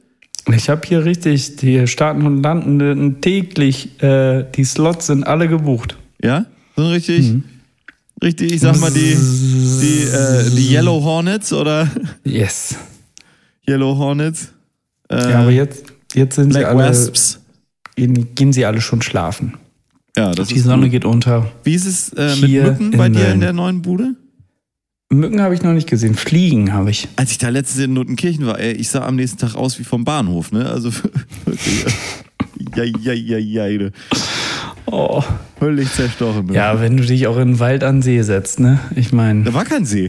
Speaker 3: Ich habe hier richtig, die starten und landen täglich, äh, die Slots sind alle gebucht.
Speaker 2: Ja? So richtig,
Speaker 3: Mhm.
Speaker 2: richtig, ich sag mal, die, die, äh, die Yellow Hornets oder
Speaker 3: Yes.
Speaker 2: Yellow Hornets. Äh,
Speaker 3: Ja, aber jetzt, jetzt sind sie
Speaker 2: Black
Speaker 3: alle,
Speaker 2: Wasps.
Speaker 3: gehen, gehen sie alle schon schlafen.
Speaker 2: Ja, das
Speaker 3: Die
Speaker 2: ist
Speaker 3: Sonne
Speaker 2: gut.
Speaker 3: geht unter.
Speaker 2: Wie ist es äh, mit
Speaker 3: Hier
Speaker 2: Mücken bei
Speaker 3: in
Speaker 2: dir in der neuen Bude?
Speaker 3: Mücken habe ich noch nicht gesehen, Fliegen habe ich.
Speaker 2: Als ich da letztens in Nuttenkirchen war, ey, ich sah am nächsten Tag aus wie vom Bahnhof, ne? Also wirklich. ja, ja, ja, ja, du.
Speaker 3: Oh.
Speaker 2: Völlig zerstochen. Ne?
Speaker 3: Ja, wenn du dich auch in den Wald an See setzt, ne? Ich meine,
Speaker 2: Da war kein See.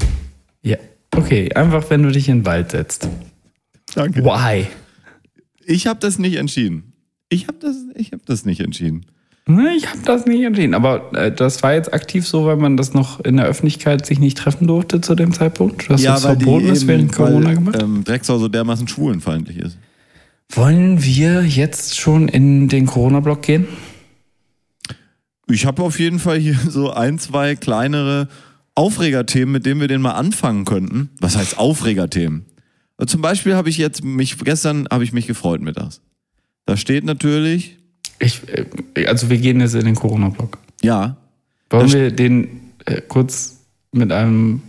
Speaker 3: ja. Okay, einfach wenn du dich in den Wald setzt.
Speaker 2: Danke.
Speaker 3: Why?
Speaker 2: Ich habe das nicht entschieden. Ich habe das, ich hab das nicht entschieden.
Speaker 3: Ne, Ich habe das nicht entschieden, aber äh, das war jetzt aktiv so, weil man das noch in der Öffentlichkeit sich nicht treffen durfte zu dem Zeitpunkt, dass das verboten ist während Corona
Speaker 2: weil,
Speaker 3: gemacht.
Speaker 2: ähm, Drecksau so dermaßen schwulenfeindlich ist.
Speaker 3: Wollen wir jetzt schon in den Corona-Block gehen?
Speaker 2: Ich habe auf jeden Fall hier so ein, zwei kleinere Aufregerthemen, mit denen wir den mal anfangen könnten. Was heißt Aufregerthemen? Also Zum Beispiel habe ich jetzt mich, gestern habe ich mich gefreut mittags. Da steht natürlich,
Speaker 3: Ich, äh, also wir gehen jetzt in den Corona-Block.
Speaker 2: ja,
Speaker 3: Wollen
Speaker 2: Das-
Speaker 3: wir den äh, kurz mit einem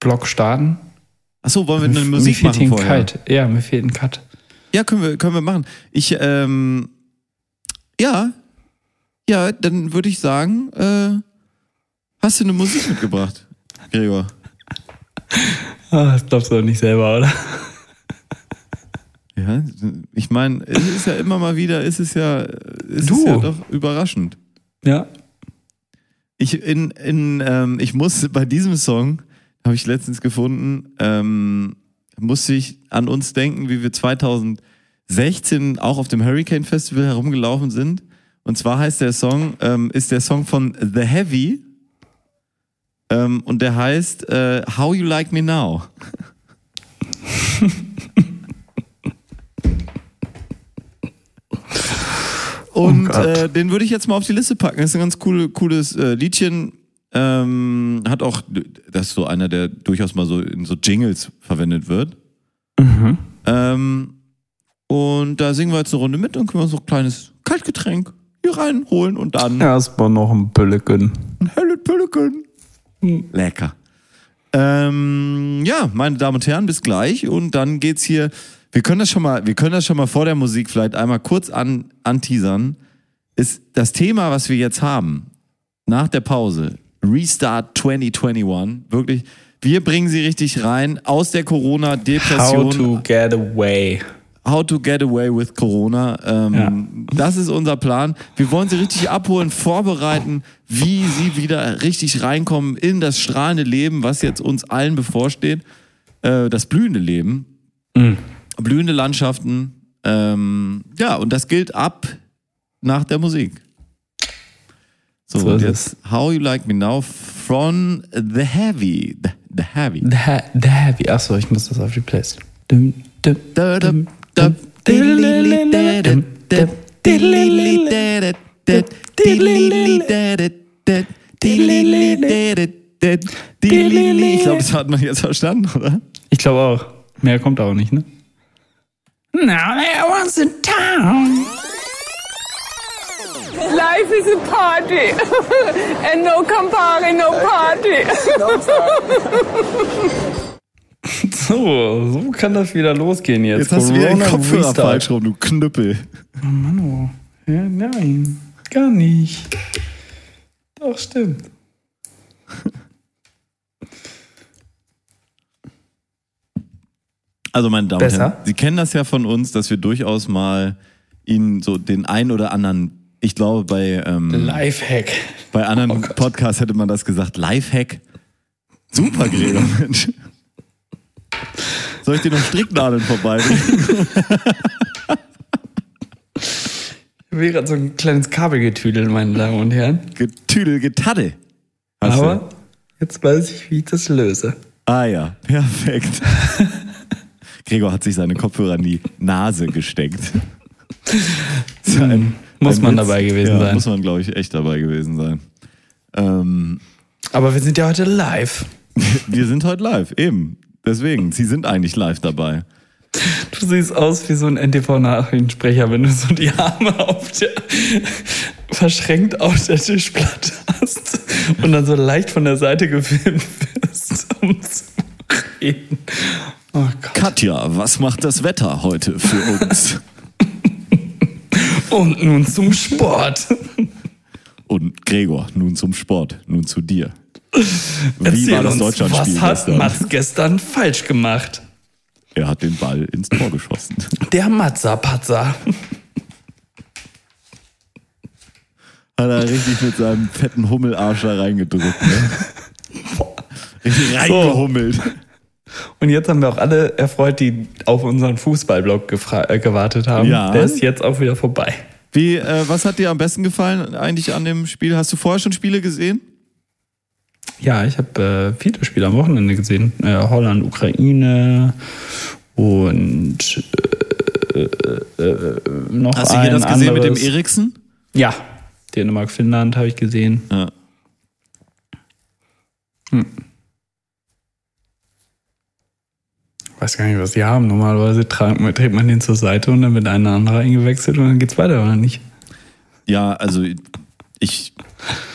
Speaker 3: Block starten?
Speaker 2: achso, wollen wir eine
Speaker 3: mir
Speaker 2: Musik
Speaker 3: fehlt
Speaker 2: machen
Speaker 3: ein
Speaker 2: vorher?
Speaker 3: Cut. Ja, mir fehlt ein Cut.
Speaker 2: Ja, können wir, können wir machen. Ich, ähm, ja, ja, dann würde ich sagen, äh, hast du eine Musik mitgebracht, Gregor?
Speaker 3: Ah, das glaubst du doch nicht selber, oder?
Speaker 2: Ja, ich meine, es ist ja immer mal wieder, ist es ja, ist
Speaker 3: Du.
Speaker 2: es ja doch überraschend.
Speaker 3: Ja.
Speaker 2: Ich, in, in, ähm, ich muss bei diesem Song, habe ich letztens gefunden, ähm, musste ich an uns denken, wie wir 2016 auch auf dem Hurricane Festival herumgelaufen sind. Und zwar heißt der Song, ähm, ist der Song von The Heavy. Ähm, und der heißt äh, How You Like Me Now. Und
Speaker 3: Oh
Speaker 2: äh, den würde ich jetzt mal auf die Liste packen. Das ist ein ganz coole, cooles äh, Liedchen. Ähm, hat auch, das ist so einer, der durchaus mal so in so Jingles verwendet wird.
Speaker 3: Mhm.
Speaker 2: Ähm, und da singen wir jetzt eine Runde mit und können wir so ein kleines Kaltgetränk hier reinholen und dann
Speaker 3: Erstmal noch ein Pülleken.
Speaker 2: ein helle Pülleken. Lecker. Ähm, ja, meine Damen und Herren, bis gleich. Und dann geht's hier. Wir können das schon mal, wir können das schon mal vor der Musik vielleicht einmal kurz an, anteasern. Ist das Thema, was wir jetzt haben, nach der Pause, Restart 2021, wirklich, wir bringen sie richtig rein aus der Corona-Depression.
Speaker 3: How to get away.
Speaker 2: How to get away with Corona. Ähm, Das ist unser Plan. Wir wollen sie richtig abholen, vorbereiten, wie sie wieder richtig reinkommen in das strahlende Leben, was jetzt uns allen bevorsteht. Äh, das blühende Leben. Blühende Landschaften. Ähm, ja, und das gilt ab nach der Musik. So,
Speaker 3: So
Speaker 2: und jetzt How You Like Me Now from The Heavy. The, the Heavy.
Speaker 3: The, the Heavy. Achso, ich muss das auf die Playlist. Dum, dum, dum, dum,
Speaker 2: Ich glaube, das hat man jetzt verstanden, oder?
Speaker 3: Ich glaube auch. Mehr kommt auch nicht, ne? Now there was a town.
Speaker 6: Life is a party. and no Campari, no party.
Speaker 3: So, so kann das wieder losgehen jetzt.
Speaker 2: Jetzt hast du wieder den Kopfhörer
Speaker 3: Restart.
Speaker 2: falsch rum, du Knüppel.
Speaker 3: Mano. Ja, nein, gar nicht. Doch, stimmt.
Speaker 2: Also, meine Damen und? Herren, Sie kennen das ja von uns, dass wir durchaus mal Ihnen so den einen oder anderen, ich glaube, bei, ähm,
Speaker 3: Lifehack.
Speaker 2: bei anderen
Speaker 3: Oh.
Speaker 2: Podcasts hätte man das gesagt, Lifehack. Super, Gregor, Mensch. Soll ich dir noch Stricknadeln vorbeibringen?
Speaker 3: Ich habe gerade so ein kleines Kabel getüdelt, meine Damen und Herren.
Speaker 2: Getüdel, du?
Speaker 3: Aber jetzt weiß ich, wie ich das löse.
Speaker 2: Ah ja, perfekt. Gregor hat sich seine Kopfhörer in die Nase gesteckt. So ein-
Speaker 3: Muss
Speaker 2: ein
Speaker 3: man
Speaker 2: Witz.
Speaker 3: dabei gewesen
Speaker 2: ja,
Speaker 3: sein.
Speaker 2: Muss man, glaube ich, echt dabei gewesen sein. Ähm,
Speaker 3: Aber wir sind ja heute live.
Speaker 2: wir sind heute live, eben. Deswegen, Sie sind eigentlich live dabei.
Speaker 3: Du siehst aus wie so ein NTV-Nachrichtensprecher, wenn du so die Arme auf der, verschränkt auf der Tischplatte hast und dann so leicht von der Seite gefilmt wirst, um zu reden. Oh.
Speaker 2: Katja, was macht das Wetter heute für uns?
Speaker 3: Und nun zum Sport.
Speaker 2: Und Gregor, nun zum Sport, nun zu dir. Wie
Speaker 3: Erzähl
Speaker 2: war das
Speaker 3: uns,
Speaker 2: Deutschlandspiel
Speaker 3: was hat
Speaker 2: gestern?
Speaker 3: Mats gestern falsch gemacht?
Speaker 2: Er hat den Ball ins Tor geschossen.
Speaker 3: Der Matzapatzer.
Speaker 2: Hat er richtig mit seinem fetten Hummelarsch da reingedrückt. Ne? Richtig reingehummelt.
Speaker 3: Und jetzt haben wir auch alle erfreut, die auf unseren Fußballblog äh, gewartet haben.
Speaker 2: Ja.
Speaker 3: Der ist jetzt auch wieder vorbei.
Speaker 2: Wie, äh, was hat dir am besten gefallen eigentlich an dem Spiel? Hast du vorher schon Spiele gesehen?
Speaker 3: Ja, ich habe äh, viele Spiele am Wochenende gesehen. Äh, Holland, Ukraine und äh, äh, äh, noch
Speaker 2: Hast du hier das gesehen mit dem
Speaker 3: anderes.
Speaker 2: Eriksen?
Speaker 3: Ja, Dänemark, Finnland habe ich gesehen.
Speaker 2: Ja.
Speaker 3: Weiß gar nicht, was die haben. Normalerweise trägt man den zur Seite und dann wird ein anderer eingewechselt und dann geht's weiter, oder nicht?
Speaker 2: Ja, also ich,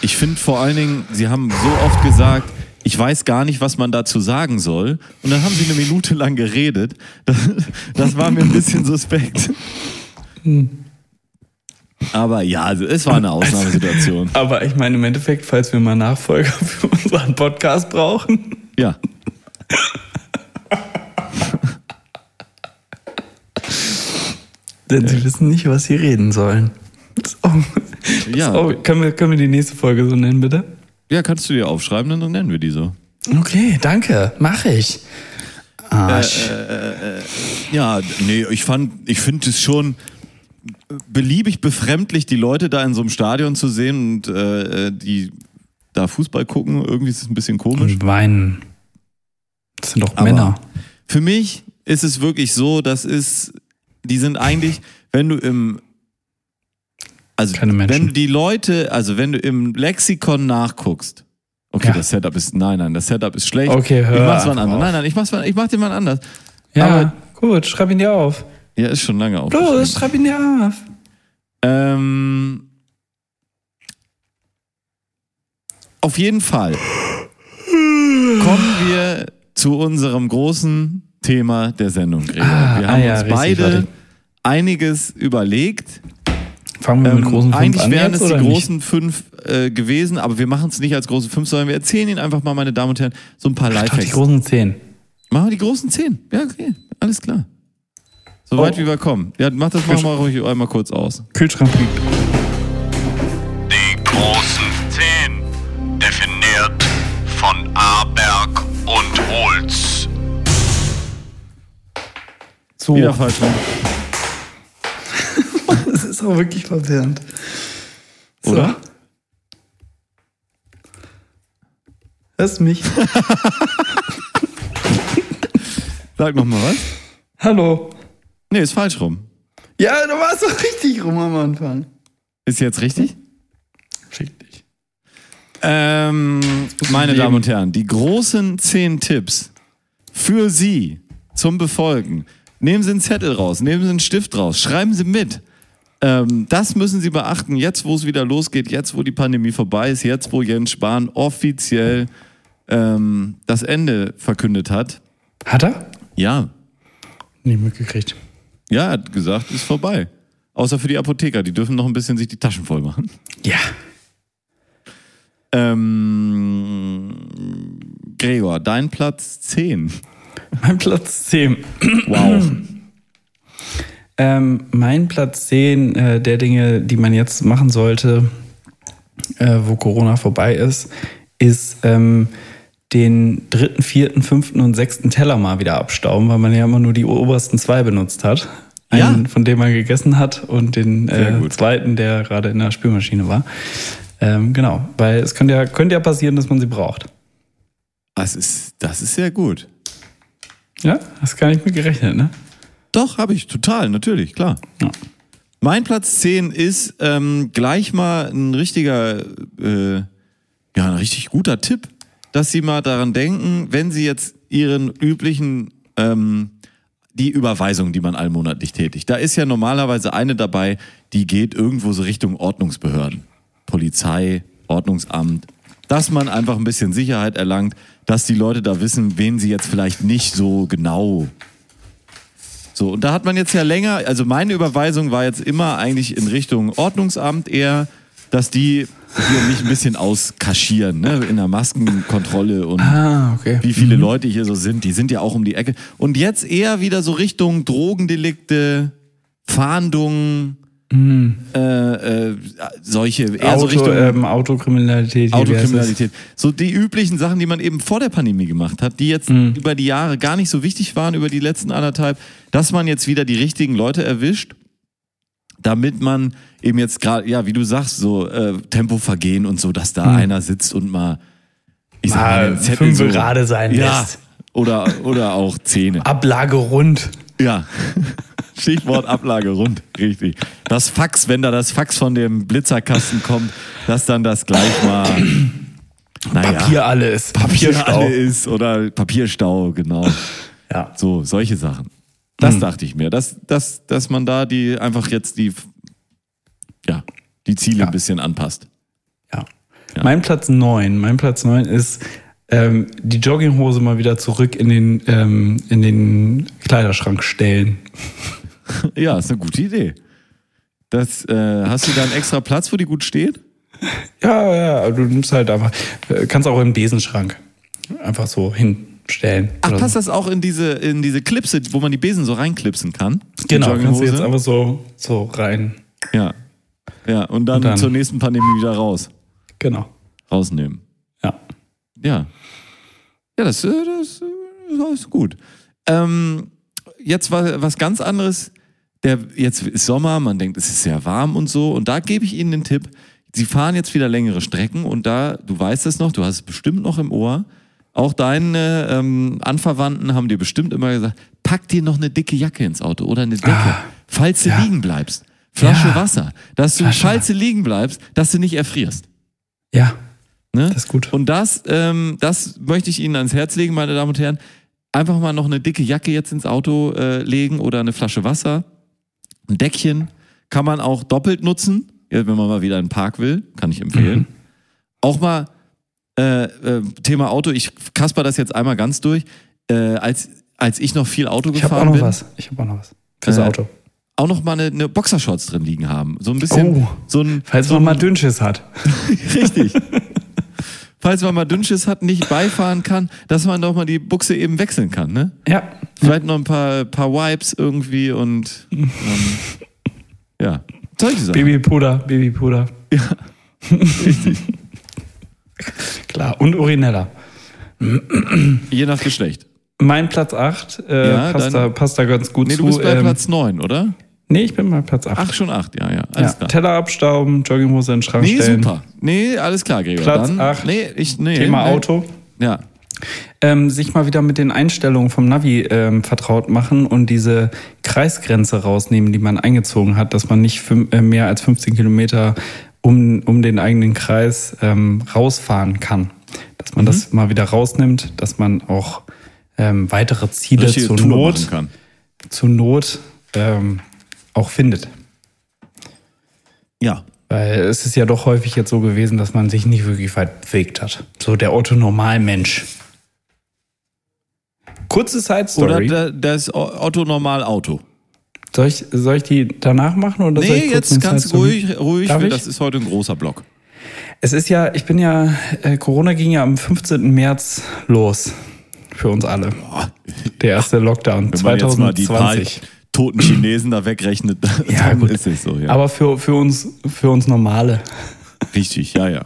Speaker 2: ich finde vor allen Dingen, sie haben so oft gesagt, ich weiß gar nicht, was man dazu sagen soll. Und dann haben sie eine Minute lang geredet. Das, das war mir ein bisschen suspekt. Aber ja, also es war eine Ausnahmesituation.
Speaker 3: Also, aber ich meine, im Endeffekt, falls wir mal Nachfolger für unseren Podcast brauchen.
Speaker 2: Ja.
Speaker 3: Denn sie wissen nicht, was sie reden sollen. Das ist auch
Speaker 2: ja.
Speaker 3: So, können, wir, können wir die nächste Folge so nennen, bitte?
Speaker 2: Ja, kannst du dir aufschreiben, dann nennen wir die so.
Speaker 3: Okay, danke. Mach ich. Arsch.
Speaker 2: Ja, nee, ich fand, ich finde es schon beliebig befremdlich, die Leute da in so einem Stadion zu sehen und äh, die da Fußball gucken. Irgendwie ist es ein bisschen komisch.
Speaker 3: Und weinen. Das sind doch
Speaker 2: Aber
Speaker 3: Männer.
Speaker 2: Für mich ist es wirklich so, das ist, die sind eigentlich, wenn du im, also wenn die Leute, also wenn du im Lexikon nachguckst, okay,
Speaker 3: Ja.
Speaker 2: das Setup ist, nein, nein, das Setup ist schlecht.
Speaker 3: Okay, hör
Speaker 2: ich mach's mal anders. Nein, nein, ich mach's mal, ich mach den mal anders.
Speaker 3: Ja,
Speaker 2: Aber-
Speaker 3: gut, schreib ihn dir auf.
Speaker 2: Ja, ist schon lange auf.
Speaker 3: Los, schreib ihn dir auf.
Speaker 2: Ähm, auf jeden Fall kommen wir zu unserem großen Thema der Sendung, Gregor.
Speaker 3: Ah,
Speaker 2: wir
Speaker 3: ah
Speaker 2: haben
Speaker 3: ja,
Speaker 2: uns
Speaker 3: richtig,
Speaker 2: beide
Speaker 3: warte.
Speaker 2: einiges überlegt.
Speaker 3: Fangen wir mit
Speaker 2: Ähm,
Speaker 3: großen fünf
Speaker 2: eigentlich
Speaker 3: an
Speaker 2: wären
Speaker 3: jetzt,
Speaker 2: es die
Speaker 3: nicht?
Speaker 2: großen fünf äh, gewesen, aber wir machen es nicht als große fünf, sondern wir erzählen Ihnen einfach mal, meine Damen und Herren, so ein paar
Speaker 3: die
Speaker 2: Lifehacks.
Speaker 3: großen zehn.
Speaker 2: Machen wir die großen zehn. Ja, okay, alles klar. Soweit
Speaker 3: Oh.
Speaker 2: wie wir kommen. Ja, mach das mal, mal ruhig einmal kurz aus.
Speaker 3: Kühlschrank liegt.
Speaker 5: Die großen zehn, definiert von Aberg und Holz.
Speaker 3: So,
Speaker 2: Wieder falsch rum.
Speaker 3: Das ist auch wirklich verwirrend. So.
Speaker 2: Oder?
Speaker 3: Hörst du mich?
Speaker 2: Sag noch mal was.
Speaker 3: Hallo.
Speaker 2: Nee, ist falsch rum.
Speaker 3: Ja, du warst doch richtig rum am Anfang.
Speaker 2: Ist jetzt richtig?
Speaker 3: Schick dich.
Speaker 2: Ähm, meine. Damen und Herren, die großen zehn Tipps für Sie zum Befolgen. Nehmen Sie einen Zettel raus, nehmen Sie einen Stift raus, schreiben Sie mit. Ähm, das müssen Sie beachten, jetzt wo es wieder losgeht, jetzt wo die Pandemie vorbei ist, jetzt wo Jens Spahn offiziell ähm, das Ende verkündet hat.
Speaker 3: Hat er?
Speaker 2: Ja,
Speaker 3: Nicht mitgekriegt.
Speaker 2: ja, er hat gesagt, ist vorbei. Außer für die Apotheker, die dürfen noch ein bisschen sich die Taschen voll machen.
Speaker 3: Ja.
Speaker 2: Ähm, Gregor, dein Platz 10.
Speaker 3: Mein Platz 10.
Speaker 2: Wow.
Speaker 3: Ähm, mein Platz 10 äh, der Dinge, die man jetzt machen sollte, äh, wo Corona vorbei ist, ist ähm, den dritten, vierten, fünften und sechsten Teller mal wieder abstauben, weil man ja immer nur die obersten zwei benutzt hat.
Speaker 2: Ja.
Speaker 3: Einen, von dem man gegessen hat und den äh, zweiten, der gerade in der Spülmaschine war. Ähm, genau, weil es könnte ja, könnte ja passieren, dass man sie braucht.
Speaker 2: Das ist, das ist sehr gut.
Speaker 3: Ja, hast gar nicht mit gerechnet, ne?
Speaker 2: Doch, habe ich, total, natürlich, klar.
Speaker 3: Ja.
Speaker 2: Mein Platz 10 ist ähm, gleich mal ein richtiger, äh, ja, ein richtig guter Tipp, dass Sie mal daran denken, wenn Sie jetzt Ihren üblichen, ähm, die Überweisung, die man allmonatlich tätigt, da ist ja normalerweise eine dabei, die geht irgendwo so Richtung Ordnungsbehörden. Polizei, Ordnungsamt, dass man einfach ein bisschen Sicherheit erlangt, dass die Leute da wissen, wen sie jetzt vielleicht nicht so genau so, und da hat man jetzt ja länger, also meine Überweisung war jetzt immer eigentlich in Richtung Ordnungsamt eher, dass die hier mich ein bisschen auskaschieren, ne, in der Maskenkontrolle und
Speaker 3: Ah, okay.
Speaker 2: wie viele Leute hier so sind, die sind ja auch um die Ecke. Und jetzt eher wieder so Richtung Drogendelikte, Fahndungen, äh, äh, solche, eher so
Speaker 3: Auto,
Speaker 2: Richtung
Speaker 3: ähm, Autokriminalität.
Speaker 2: Autokriminalität. So die üblichen Sachen, die man eben vor der Pandemie gemacht hat, die jetzt
Speaker 3: Mhm.
Speaker 2: über die Jahre gar nicht so wichtig waren, über die letzten anderthalb, dass man jetzt wieder die richtigen Leute erwischt, damit man eben jetzt gerade, ja, wie du sagst, so äh, Tempo vergehen und so, dass da einer sitzt und mal, ich sag
Speaker 3: Mhm. Mal
Speaker 2: den Zettel so,
Speaker 3: gerade sein
Speaker 2: ja,
Speaker 3: lässt.
Speaker 2: Oder, oder auch Zähne.
Speaker 3: Ablage rund.
Speaker 2: Ja. Stichwort Ablage rund, richtig. Das Fax, wenn da das Fax von dem Blitzerkasten kommt, dass dann das gleich mal naja,
Speaker 3: Papier alles.
Speaker 2: Papier
Speaker 3: Papierstau.
Speaker 2: alle ist oder Papierstau, genau.
Speaker 3: Ja.
Speaker 2: So, solche Sachen. Das
Speaker 3: Hm.
Speaker 2: dachte ich mir, dass, dass, dass man da die einfach jetzt die, ja, die Ziele
Speaker 3: Ja.
Speaker 2: ein bisschen anpasst.
Speaker 3: ja. Mein Platz 9. Mein Platz 9 ist ähm, die Jogginghose mal wieder zurück in den, ähm, in den Kleiderschrank stellen.
Speaker 2: Ja, ist eine gute Idee. Das, äh, hast du da einen extra Platz, wo die gut steht?
Speaker 3: Ja, ja, du nimmst halt einfach, äh, kannst auch im Besenschrank einfach so hin, stellen.
Speaker 2: Ach, passt
Speaker 3: so.
Speaker 2: das auch in diese, in diese Clipse, wo man die Besen so reinklipsen kann?
Speaker 3: Genau, kannst du jetzt aber so, so rein.
Speaker 2: Ja. Ja, und dann,
Speaker 3: Und dann-
Speaker 2: zur nächsten Pandemie wieder raus.
Speaker 3: Genau.
Speaker 2: Rausnehmen.
Speaker 3: Ja.
Speaker 2: Ja. Ja, das, äh, das, äh, das ist gut. Ähm, jetzt was, was ganz anderes. Der, jetzt ist Sommer, man denkt, es ist sehr warm und so. Und da gebe ich Ihnen den Tipp. Sie fahren jetzt wieder längere Strecken und da, du weißt es noch, du hast es bestimmt noch im Ohr. Auch deine ähm, Anverwandten haben dir bestimmt immer gesagt, pack dir noch eine dicke Jacke ins Auto oder eine Decke, falls du
Speaker 3: ja.
Speaker 2: liegen bleibst. Flasche
Speaker 3: Ja.
Speaker 2: Wasser, dass du,
Speaker 3: Flasche
Speaker 2: falls du liegen bleibst, dass du nicht erfrierst.
Speaker 3: Ja,
Speaker 2: Ne?
Speaker 3: das ist gut.
Speaker 2: Und das, ähm, das möchte ich Ihnen ans Herz legen, meine Damen und Herren. Einfach mal noch eine dicke Jacke jetzt ins Auto äh, legen oder eine Flasche Wasser. Ein Deckchen kann man auch doppelt nutzen, wenn man mal wieder in den Park will, kann ich empfehlen.
Speaker 3: Mhm.
Speaker 2: Auch mal äh, äh, Thema Auto, ich kasper das jetzt einmal ganz durch. Äh, als, als ich noch viel Auto
Speaker 3: Ich habe
Speaker 2: gefahren
Speaker 3: auch noch
Speaker 2: bin,
Speaker 3: was. Ich habe auch noch was. Fürs
Speaker 2: Äh,
Speaker 3: Auto.
Speaker 2: auch noch mal eine, eine Boxershorts drin liegen haben. So ein bisschen,
Speaker 3: Oh.
Speaker 2: so ein,
Speaker 3: Falls
Speaker 2: so
Speaker 3: man
Speaker 2: ein,
Speaker 3: mal Dünnschiss hat.
Speaker 2: Richtig. Falls man mal Dünnschiss hat, nicht beifahren kann, dass man doch mal die Buchse eben wechseln kann, ne?
Speaker 3: Ja.
Speaker 2: Vielleicht noch ein paar, paar Wipes irgendwie und ähm, ja, solche Sachen.
Speaker 3: Babypuder, Babypuder.
Speaker 2: Ja, richtig.
Speaker 3: Klar. Und Urinella.
Speaker 2: Je nach Geschlecht.
Speaker 3: Mein Platz 8 äh,
Speaker 2: Ja,
Speaker 3: passt, da, passt da ganz gut
Speaker 2: Nee,
Speaker 3: zu.
Speaker 2: du bist bei
Speaker 3: ähm,
Speaker 2: Platz 9, oder?
Speaker 3: Nee, ich bin bei Platz 8.
Speaker 2: Ach, schon 8, ja, ja.
Speaker 3: ja.
Speaker 2: Alles klar.
Speaker 3: Teller abstauben, Jogginghose in den Schrank
Speaker 2: Nee,
Speaker 3: stellen.
Speaker 2: super. Nee, alles klar, Gregor.
Speaker 3: Platz
Speaker 2: Dann,
Speaker 3: acht.
Speaker 2: Nee, ich, nee.
Speaker 3: Thema
Speaker 2: nee.
Speaker 3: Auto.
Speaker 2: Ja.
Speaker 3: Ähm, sich mal wieder mit den Einstellungen vom Navi ähm, vertraut machen und diese Kreisgrenze rausnehmen, die man eingezogen hat, dass man nicht äh, mehr als 15 Kilometer um, um den eigenen Kreis ähm, rausfahren kann. Dass man das mal wieder rausnimmt, dass man auch ähm, weitere Ziele
Speaker 2: Richtige
Speaker 3: zur
Speaker 2: Tour
Speaker 3: Not, zur Not ähm, auch findet.
Speaker 2: Ja.
Speaker 3: Weil es ist ja doch häufig jetzt so gewesen, dass man sich nicht wirklich weit bewegt hat. So der Otto-Normal-Mensch. Kurze Side
Speaker 2: Oder
Speaker 3: Story.
Speaker 2: da- das Otto normal Auto.
Speaker 3: Soll ich, soll ich die danach machen oder soll ich
Speaker 2: Nee, jetzt ganz ruhig, ruhig,
Speaker 3: Darf ich?
Speaker 2: das ist heute ein großer Block.
Speaker 3: Es ist ja, ich bin ja, äh, Corona ging ja am 15. März los. Für uns alle. Der erste Lockdown
Speaker 2: Wenn man jetzt mal die paar
Speaker 3: 2020.
Speaker 2: toten Chinesen da wegrechnet,
Speaker 3: Ja,
Speaker 2: dann
Speaker 3: gut.
Speaker 2: ist es so, ja.
Speaker 3: Aber für, für, uns, für uns Normale.
Speaker 2: Richtig, ja, ja.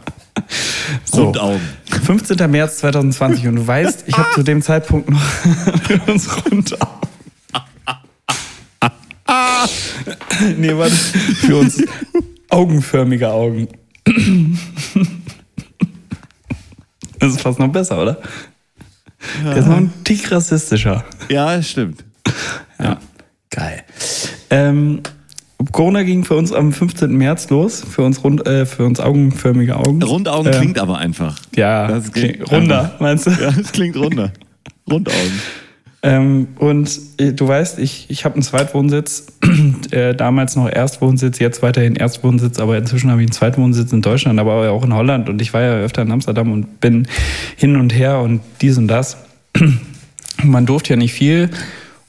Speaker 3: So.
Speaker 2: Rundaugen.
Speaker 3: 15. März 2020 und du weißt, ich habe zu dem Zeitpunkt noch für uns runter. nee, warte. Für uns augenförmige Augen. Das ist fast noch besser, oder? Der ist noch ein Tick rassistischer.
Speaker 2: Ja, stimmt.
Speaker 3: Ja. Geil. Ähm, Corona ging für uns am 15. März los, für uns, rund, äh, für uns augenförmige Augen.
Speaker 2: Rundaugen
Speaker 3: Ähm,
Speaker 2: klingt aber einfach.
Speaker 3: Ja,
Speaker 2: Das klingt
Speaker 3: runder, meinst du?
Speaker 2: Ja, das klingt runder. Rundaugen.
Speaker 3: Ähm, und äh, du weißt, ich, ich habe einen Zweitwohnsitz, äh, damals noch Erstwohnsitz, jetzt weiterhin Erstwohnsitz, aber inzwischen habe ich einen Zweitwohnsitz in Deutschland, aber auch in Holland und ich war ja öfter in Amsterdam und bin hin und her und dies und das. Man durfte ja nicht viel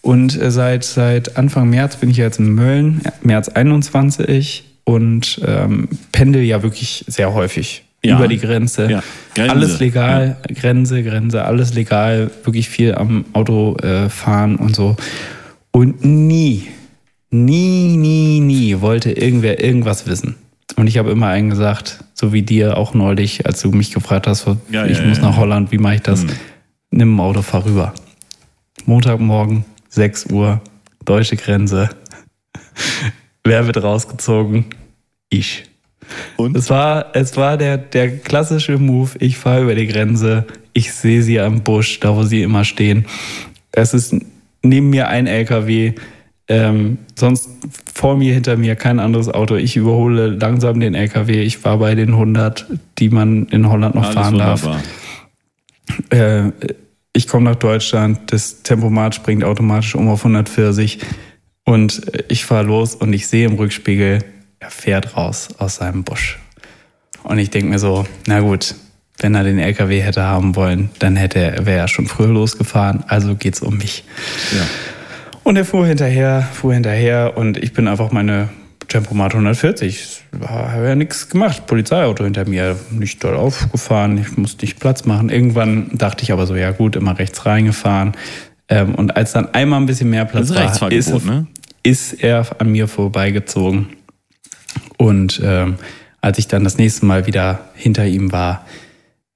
Speaker 3: und äh, seit, seit Anfang März bin ich jetzt in Mölln, März 21 und ähm, pendel ja wirklich sehr häufig
Speaker 2: Ja.
Speaker 3: über die Grenze.
Speaker 2: Ja, Grenze.
Speaker 3: Alles legal, Grenze, Grenze, alles legal, wirklich viel am Auto äh, fahren und so. Und nie, nie, nie, nie wollte irgendwer irgendwas wissen. Und ich habe immer einen gesagt, so wie dir auch neulich, als du mich gefragt hast,
Speaker 2: Ja,
Speaker 3: ich
Speaker 2: ja,
Speaker 3: muss
Speaker 2: ja, Mhm.
Speaker 3: nach Holland, wie mache ich das? Nimm ein Auto, fahr rüber. Montagmorgen, 6 Uhr, deutsche Grenze. Wer wird rausgezogen? Ich.
Speaker 2: Und?
Speaker 3: Es war, es war der, der klassische Move. Ich fahre über die Grenze. Ich sehe sie am Busch, da wo sie immer stehen. Es ist neben mir ein LKW. Ähm, sonst vor mir, hinter mir kein anderes Auto. Ich überhole langsam den LKW. Ich war bei den 100, die man in Holland noch
Speaker 2: Alles
Speaker 3: fahren darf.
Speaker 2: wunderbar.
Speaker 3: Äh, ich komme nach Deutschland, das Tempomat springt automatisch um auf 140 und ich fahre los und ich sehe im Rückspiegel, er fährt raus aus seinem Busch. Und ich denke mir so, na gut, wenn er den LKW hätte haben wollen, dann hätte er, wäre er schon früher losgefahren, also geht's um mich.
Speaker 2: Ja.
Speaker 3: Und er fuhr hinterher, fuhr hinterher und ich bin einfach meine Tempomat 140. Habe ja nichts gemacht. Polizeiauto hinter mir, nicht dort aufgefahren, ich musste nicht Platz machen. Irgendwann dachte ich aber so, ja gut, immer rechts reingefahren. Ähm, und als dann einmal ein bisschen mehr Platz
Speaker 2: Das ist
Speaker 3: war, ist,
Speaker 2: ne?
Speaker 3: ist er an mir vorbeigezogen. Und ähm, als ich dann das nächste Mal wieder hinter ihm war,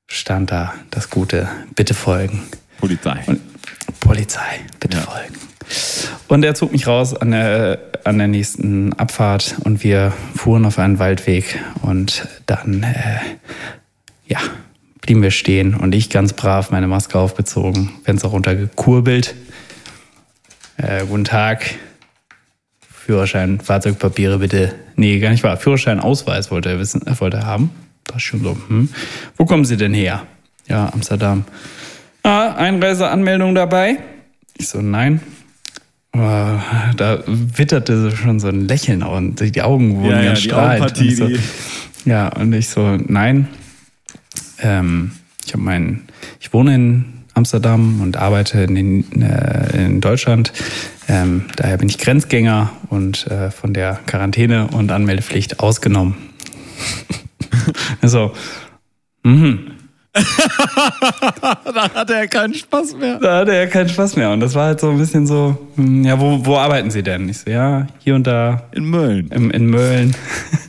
Speaker 3: stand da das gute Bitte folgen.
Speaker 2: Polizei.
Speaker 3: Und Polizei, bitte
Speaker 2: Ja.
Speaker 3: folgen. Und er zog mich raus an der, an der nächsten Abfahrt und wir fuhren auf einen Waldweg und dann, äh, ja, blieben wir stehen und ich ganz brav meine Maske aufgezogen, Fenster runtergekurbelt. Äh, guten Tag. Führerschein, Fahrzeugpapiere bitte. Nee, gar nicht wahr. Führerschein, Ausweis wollte er wissen, äh, wollte er haben. Das ist schon so. Hm. Wo kommen Sie denn her? Ja, Amsterdam. Ah, Einreiseanmeldung dabei? Ich so, nein. Da witterte schon so ein Lächeln und die Augen wurden
Speaker 2: Ja, ja,
Speaker 3: ganz strahlend.
Speaker 2: Augenpartie,
Speaker 3: Und so, ja, und ich so, nein. Ähm, ich habe meinen, ich wohne in Amsterdam und arbeite in, den, äh, in Deutschland. Ähm, daher bin ich Grenzgänger und äh, von der Quarantäne und Anmeldepflicht ausgenommen. also,
Speaker 2: da hatte er keinen Spaß mehr.
Speaker 3: da hatte er keinen Spaß mehr. Und das war halt so ein bisschen so, hm, ja, wo, wo arbeiten Sie denn? Ich so, ja, hier und da
Speaker 2: In Mölln.
Speaker 3: im, in Mölln,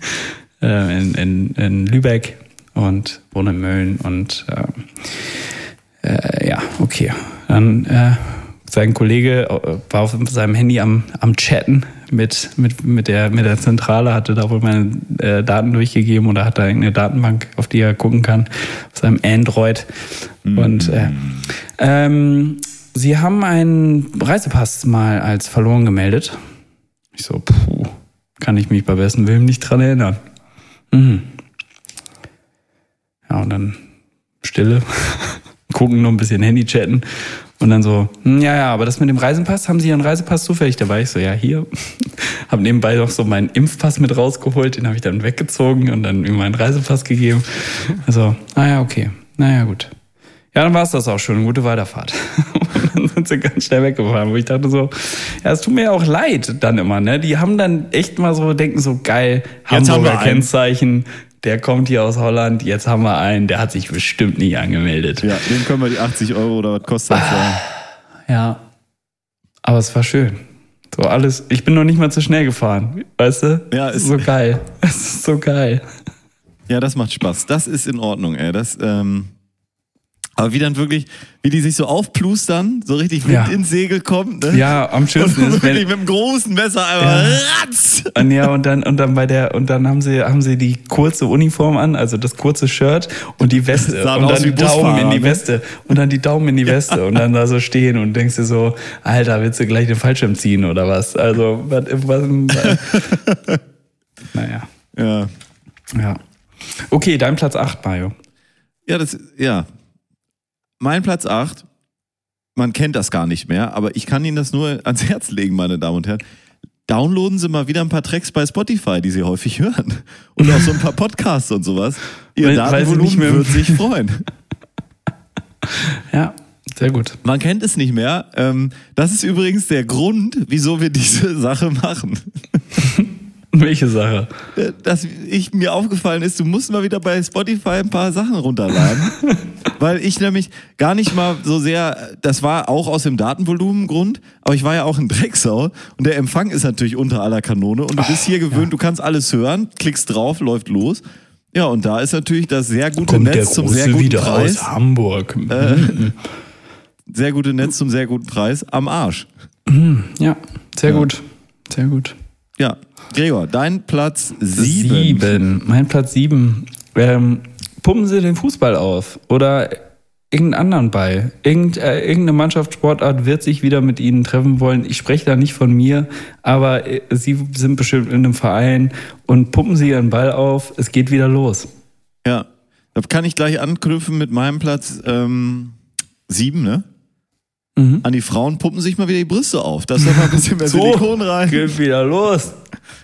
Speaker 3: äh, in, in, in Lübeck und wohne in Mölln und ähm, äh, ja, okay. Dann äh, sein Kollege äh, war auf seinem Handy am, am Chatten mit, mit, mit, der, mit der Zentrale, hatte da wohl meine äh, Daten durchgegeben oder hat da irgendeine Datenbank, auf die er gucken kann, auf seinem Android. Und äh, ähm, sie haben einen Reisepass mal als verloren gemeldet. Ich so, puh, kann ich mich bei besten Willen nicht dran erinnern. Mhm. Ja, und dann Stille, gucken, noch ein bisschen Handy chatten und dann so, hm, ja, ja, aber das mit dem Reisepass, haben Sie Ihren Reisepass zufällig dabei? Ich so, ja, hier. Hab nebenbei noch so meinen Impfpass mit rausgeholt, den habe ich dann weggezogen und dann ihm meinen Reisepass gegeben. Also, naja, okay, naja, gut. Ja, dann war es das auch schon. Gute Weiterfahrt. Und dann sind sie ganz schnell weggefahren, wo ich dachte so, ja, es tut mir auch leid dann immer, ne? Die haben dann echt mal so, denken so, geil,
Speaker 2: Jetzt
Speaker 3: Hamburger. Kennzeichen, der kommt hier aus Holland, jetzt haben wir einen, der hat sich bestimmt nicht angemeldet.
Speaker 2: Ja, dem können wir die 80 Euro oder was kostet das? da?
Speaker 3: Ja. Aber es war schön. So alles, ich bin noch nicht mal zu schnell gefahren, weißt du?
Speaker 2: Ja, ist
Speaker 3: so geil. Es ist so geil.
Speaker 2: Ja, das macht Spaß. Das ist in Ordnung, ey. Das, ähm, aber wie dann wirklich, wie die sich so aufplustern, so richtig Wind
Speaker 3: Ja.
Speaker 2: ins Segel kommt, ne?
Speaker 3: Ja, am
Speaker 2: Und
Speaker 3: schönsten ist,
Speaker 2: wirklich mit dem großen Messer einmal ratz.
Speaker 3: Und ja, und dann, und dann bei der, und dann haben sie, haben sie die kurze Uniform an, also das kurze Shirt und die Weste.
Speaker 2: Sahen
Speaker 3: und dann die Daumen in die
Speaker 2: ne?
Speaker 3: Weste. Und dann die Daumen in die Weste. Und dann da so stehen und denkst dir so, Alter, willst du gleich den Fallschirm ziehen oder was? Also, was, was, was naja,
Speaker 2: Ja.
Speaker 3: ja. Okay, dein Platz 8, Mario.
Speaker 2: Ja, das, ja. Mein Platz 8, man kennt das gar nicht mehr, aber ich kann Ihnen das nur ans Herz legen, meine Damen und Herren. Downloaden Sie mal wieder ein paar Tracks bei Spotify, die Sie häufig hören. Und auch so ein paar Podcasts und sowas. Ihr
Speaker 3: Weil-
Speaker 2: Datenvolumen wird sich freuen.
Speaker 3: Ja, sehr gut.
Speaker 2: Man kennt es nicht mehr. Ähm, das ist übrigens der Grund, wieso wir diese Sache machen.
Speaker 3: Welche Sache?
Speaker 2: Äh, Dass ich mir aufgefallen ist, du musst mal wieder bei Spotify ein paar Sachen runterladen. weil ich nämlich gar nicht mal so sehr, das war auch aus dem Datenvolumengrund, aber ich war ja auch in Drecksau und der Empfang ist natürlich unter aller Kanone und du bist hier gewöhnt, du kannst alles hören, klickst drauf, läuft los. Ja, und da ist natürlich das sehr gute Netz zum sehr guten Preis.
Speaker 3: Hamburg.
Speaker 2: Sehr gute Netz zum sehr guten Preis am Arsch.
Speaker 3: Ja, sehr gut. Sehr gut.
Speaker 2: Ja, Gregor, dein Platz sieben.
Speaker 3: Sieben. Mein Platz sieben. Ähm, pumpen Sie den Fußball auf oder irgendeinen anderen Ball. Irgend, äh, irgendeine Mannschaftssportart wird sich wieder mit Ihnen treffen wollen. Ich spreche da nicht von mir, aber äh, Sie sind bestimmt in einem Verein und pumpen Sie Ihren Ball auf. Es geht wieder los.
Speaker 2: Ja, da kann ich gleich anknüpfen mit meinem Platz ähm, sieben, ne?
Speaker 3: Mhm.
Speaker 2: An die Frauen pumpen sich mal wieder die Brüste auf. Da ist doch mal ein bisschen mehr
Speaker 3: So.
Speaker 2: Silikon rein.
Speaker 3: Geht wieder los.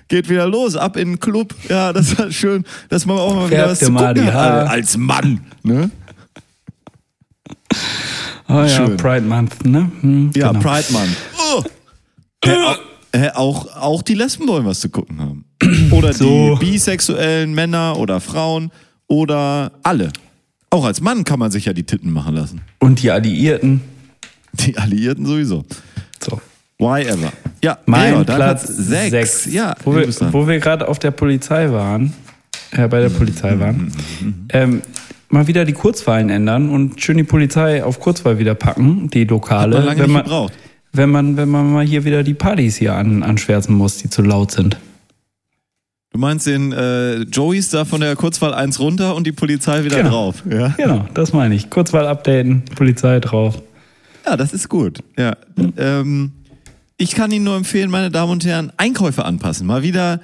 Speaker 2: Geht wieder los, ab in den Club. Ja, das war schön, dass man auch mal wieder was
Speaker 3: mal die Haare.
Speaker 2: als Mann. Ne?
Speaker 3: Oh ja,
Speaker 2: Schön.
Speaker 3: Pride Month, ne? Hm,
Speaker 2: Ja,
Speaker 3: genau.
Speaker 2: Pride Mann. Oh. Hä, auch, hä, auch, auch die Lesben wollen was zu gucken haben. Oder
Speaker 3: So.
Speaker 2: die bisexuellen Männer oder Frauen oder alle. Auch als Mann kann man sich ja die Titten machen lassen.
Speaker 3: Und die Alliierten.
Speaker 2: Die Alliierten sowieso.
Speaker 3: So.
Speaker 2: Why ever. Ja,
Speaker 3: Mein
Speaker 2: dein
Speaker 3: Platz
Speaker 2: sechs.
Speaker 3: 6.
Speaker 2: Ja,
Speaker 3: wo wir, wo wir gerade auf der Polizei waren, äh, bei der
Speaker 2: Mhm.
Speaker 3: Polizei waren, ähm, mal wieder die Kurzwahlen ändern und schön die Polizei auf Kurzwahl wieder packen, die lokale.
Speaker 2: Hat man lange
Speaker 3: wenn
Speaker 2: nicht
Speaker 3: man,
Speaker 2: gebraucht.
Speaker 3: wenn man, wenn man mal hier wieder die Partys hier an, anschwärzen muss, die zu laut sind.
Speaker 2: Du meinst den äh, Joeys da von der Kurzwahl 1 runter und die Polizei wieder
Speaker 3: Genau.
Speaker 2: drauf. Ja?
Speaker 3: Genau, das meine ich. Kurzwahl updaten, Polizei drauf.
Speaker 2: Ja, das ist gut. Ja. Ähm, ich kann Ihnen nur empfehlen, meine Damen und Herren, Einkäufe anpassen. Mal wieder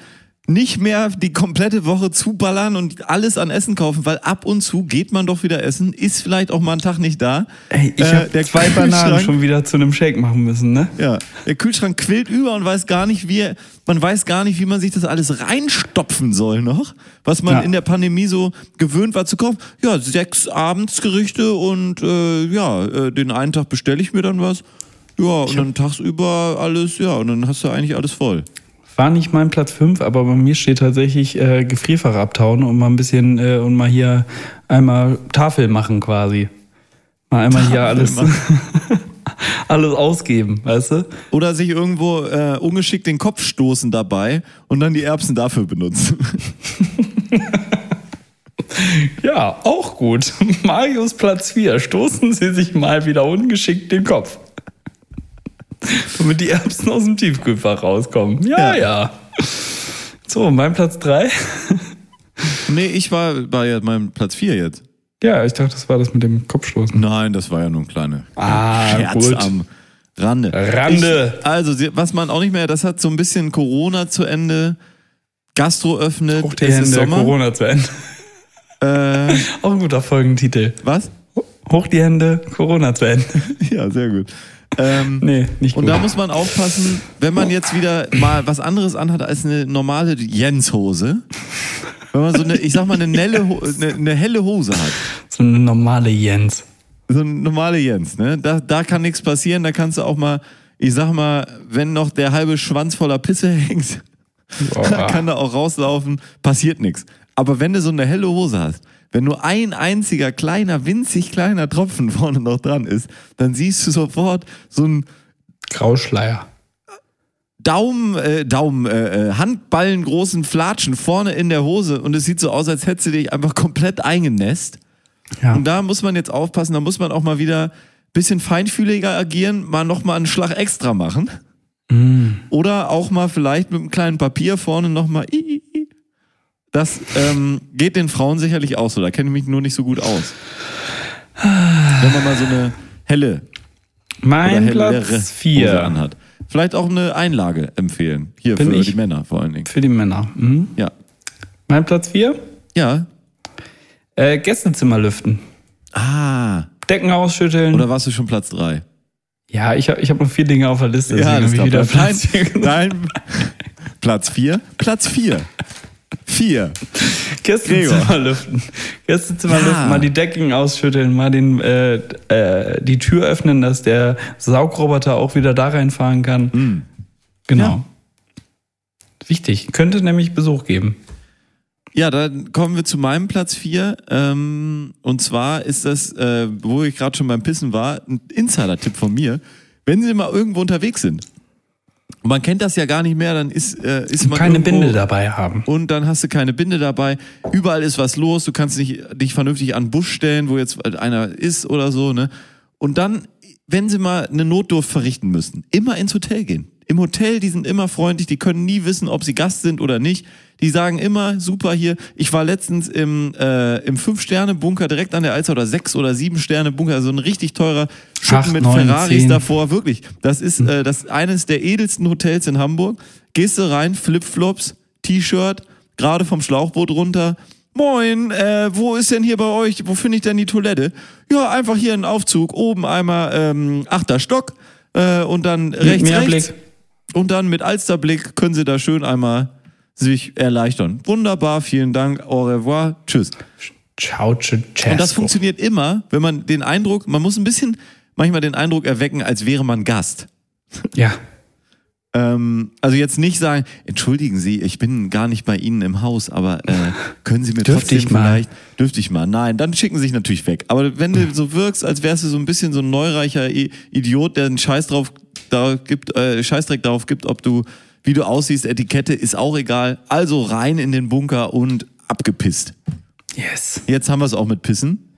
Speaker 2: nicht mehr die komplette Woche zuballern und alles an Essen kaufen, weil ab und zu geht man doch wieder essen, ist vielleicht auch mal ein Tag nicht da.
Speaker 3: Ey, ich
Speaker 2: Äh,
Speaker 3: habe
Speaker 2: der
Speaker 3: zwei Bananen schon wieder zu einem Shake machen müssen, ne?
Speaker 2: Ja, der Kühlschrank quillt über und weiß gar nicht, wie man weiß gar nicht, wie man sich das alles reinstopfen soll noch, was man
Speaker 3: Ja.
Speaker 2: in der Pandemie so gewöhnt war zu kaufen. Ja, sechs Abendsgerichte und äh, ja, äh, den einen Tag bestelle ich mir dann was. Ja, und dann tagsüber alles, ja, und dann hast du eigentlich alles voll.
Speaker 3: War nicht mein Platz 5, aber bei mir steht tatsächlich äh, Gefrierfach abtauen und mal ein bisschen äh, und mal hier einmal Tafel machen quasi. Mal einmal hier alles, alles ausgeben, weißt du?
Speaker 2: Oder sich irgendwo äh, ungeschickt den Kopf stoßen dabei und dann die Erbsen dafür benutzen.
Speaker 3: Ja, auch gut. Marius Platz 4. Stoßen Sie sich mal wieder ungeschickt den Kopf. Damit die Erbsen aus dem Tiefkühlfach rauskommen. Ja,
Speaker 2: Ja.
Speaker 3: ja. So, mein Platz 3.
Speaker 2: nee, ich war bei meinem Platz 4 jetzt.
Speaker 3: Ja, ich dachte, das war das mit dem Kopfstoßen.
Speaker 2: Nein, das war ja nur ein kleiner
Speaker 3: Ah,
Speaker 2: Scherz
Speaker 3: gut.
Speaker 2: am Rande.
Speaker 3: Rande.
Speaker 2: Ich, also, was man auch nicht mehr, das hat so ein bisschen Corona zu Ende. Gastro öffnet,
Speaker 3: Hoch die
Speaker 2: es ist
Speaker 3: Hände,
Speaker 2: Sommer.
Speaker 3: Corona zu Ende.
Speaker 2: Äh,
Speaker 3: Auch ein guter Folgentitel.
Speaker 2: was?
Speaker 3: Hoch die Hände, Corona zu Ende.
Speaker 2: Ja, sehr gut. Ähm,
Speaker 3: Nee, nicht gut.
Speaker 2: Und da muss man aufpassen, wenn man jetzt wieder mal was anderes anhat als eine normale Jens-Hose. Wenn man so eine, ich sag mal, eine, nelle, eine, eine helle Hose hat.
Speaker 3: so eine normale Jens.
Speaker 2: So eine normale Jens, ne? Da, da kann nichts passieren, da kannst du auch mal, ich sag mal, wenn noch der halbe Schwanz voller Pisse hängt, dann kann da auch rauslaufen, passiert nichts. Aber wenn du so eine helle Hose hast, wenn nur ein einziger kleiner, winzig kleiner Tropfen vorne noch dran ist, dann siehst du sofort so ein
Speaker 3: Grauschleier.
Speaker 2: Daumen, äh, Daumen, äh, äh, Handballen großen Flatschen vorne in der Hose und es sieht so aus, als hättest du dich einfach komplett eingenässt.
Speaker 3: Ja.
Speaker 2: Und da muss man jetzt aufpassen, da muss man auch mal wieder ein bisschen feinfühliger agieren, mal nochmal einen Schlag extra machen. Oder auch mal vielleicht mit einem kleinen Papier vorne nochmal. Das ähm, geht den Frauen sicherlich auch so, da kenne ich mich nur nicht so gut aus. Wenn man mal so eine helle oder
Speaker 3: Mein
Speaker 2: hellere
Speaker 3: Platz
Speaker 2: Hose
Speaker 3: 4
Speaker 2: anhat. Vielleicht auch eine Einlage empfehlen. Hier
Speaker 3: Bin
Speaker 2: für
Speaker 3: ich?
Speaker 2: die Männer vor allen Dingen.
Speaker 3: für die Männer. Mhm.
Speaker 2: Ja.
Speaker 3: Mein Platz 4?
Speaker 2: Ja.
Speaker 3: Äh, Gästezimmer lüften.
Speaker 2: Ah.
Speaker 3: Decken ausschütteln.
Speaker 2: Oder warst du schon Platz 3?
Speaker 3: ja, ich habe ich hab noch vier Dinge auf der Liste. deswegen hab ich wieder Platz vier
Speaker 2: Nein,
Speaker 3: genommen.
Speaker 2: nein. Platz 4? Platz 4. 4.
Speaker 3: Gästezimmer lüften. Gästezimmer
Speaker 2: Ja.
Speaker 3: lüften, mal die Decken ausschütteln, mal den, äh, äh, die Tür öffnen, dass der Saugroboter auch wieder da reinfahren kann. Genau.
Speaker 2: Ja.
Speaker 3: Wichtig. Könnte nämlich Besuch geben.
Speaker 2: Ja, dann kommen wir zu meinem Platz 4. Ähm, und zwar ist das, äh, wo ich gerade schon beim Pissen war, ein Insider-Tipp von mir. Wenn Sie mal irgendwo unterwegs sind, man kennt das ja gar nicht mehr, dann ist, äh, ist man
Speaker 3: Keine
Speaker 2: irgendwo,
Speaker 3: Binde dabei haben.
Speaker 2: Und dann hast du keine Binde dabei. Überall ist was los. Du kannst nicht, dich vernünftig an den Busch stellen, wo jetzt einer ist oder so. Ne? Und dann, wenn sie mal eine Notdurft verrichten müssen, immer ins Hotel gehen. Im Hotel, die sind immer freundlich, die können nie wissen, ob sie Gast sind oder nicht. Die sagen immer, super hier. Ich war letztens im, äh, im Fünf-Sterne-Bunker direkt an der Alster oder Sechs- oder Sieben-Sterne-Bunker, also ein richtig teurer Schuppen
Speaker 3: Acht,
Speaker 2: mit
Speaker 3: neun,
Speaker 2: Ferraris
Speaker 3: zehn.
Speaker 2: davor. Wirklich. Das ist äh, das eines der edelsten Hotels in Hamburg. Gehst du rein, Flipflops, T-Shirt, gerade vom Schlauchboot runter. Moin, äh, wo ist denn hier bei euch, wo finde ich denn die Toilette? Ja, einfach hier ein Aufzug, oben einmal ähm, achter Stock äh, und dann rechts, rechts. Und dann mit Alsterblick können sie da schön einmal sich erleichtern. Wunderbar, vielen Dank, au revoir, tschüss.
Speaker 3: Ciao, ciao, ciao.
Speaker 2: Und das funktioniert immer, wenn man den Eindruck, man muss ein bisschen manchmal den Eindruck erwecken, als wäre man Gast.
Speaker 3: Ja.
Speaker 2: Ähm, also jetzt nicht sagen, entschuldigen Sie, ich bin gar nicht bei Ihnen im Haus, aber äh, können Sie mir
Speaker 3: Dürfte
Speaker 2: trotzdem vielleicht, dürfte ich mal? Nein, dann schicken Sie sich natürlich weg. Aber wenn du so wirkst, als wärst du so ein bisschen so ein neureicher Idiot, der einen Scheiß drauf da gibt, äh, Scheißdreck darauf gibt, ob du, wie du aussiehst, Etikette, ist auch egal. Also rein in den Bunker und abgepisst.
Speaker 3: Yes.
Speaker 2: Jetzt haben wir es auch mit Pissen.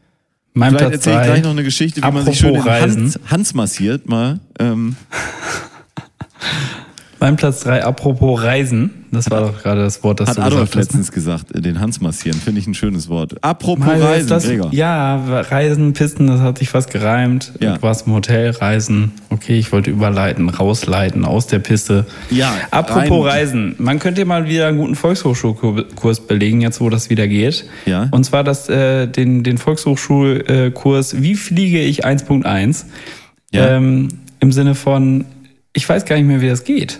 Speaker 3: Mein
Speaker 2: Vielleicht
Speaker 3: Platz
Speaker 2: erzähle ich gleich noch eine Geschichte, wie man sich schön. Hans, Hans massiert mal. Ähm,
Speaker 3: Mein Platz 3, apropos Reisen. Das war doch gerade das Wort, das
Speaker 2: hat
Speaker 3: du
Speaker 2: Adolf
Speaker 3: gesagt hast.
Speaker 2: letztens gesagt, äh, den Hans massieren. Finde ich ein schönes Wort. Apropos
Speaker 3: ist
Speaker 2: Reisen,
Speaker 3: das. Ja, Reisen, Pisten, das hat sich fast gereimt.
Speaker 2: Ja.
Speaker 3: Du warst im Hotel, Reisen. Okay, ich wollte überleiten, rausleiten aus der Piste.
Speaker 2: Ja,
Speaker 3: Apropos
Speaker 2: rein-
Speaker 3: Reisen, man könnte mal wieder einen guten Volkshochschulkurs belegen, jetzt wo das wieder geht.
Speaker 2: Ja.
Speaker 3: Und zwar das, äh, den, den Volkshochschulkurs Wie fliege ich 1.1?
Speaker 2: Ja.
Speaker 3: Ähm, Im Sinne von, ich weiß gar nicht mehr, wie das geht.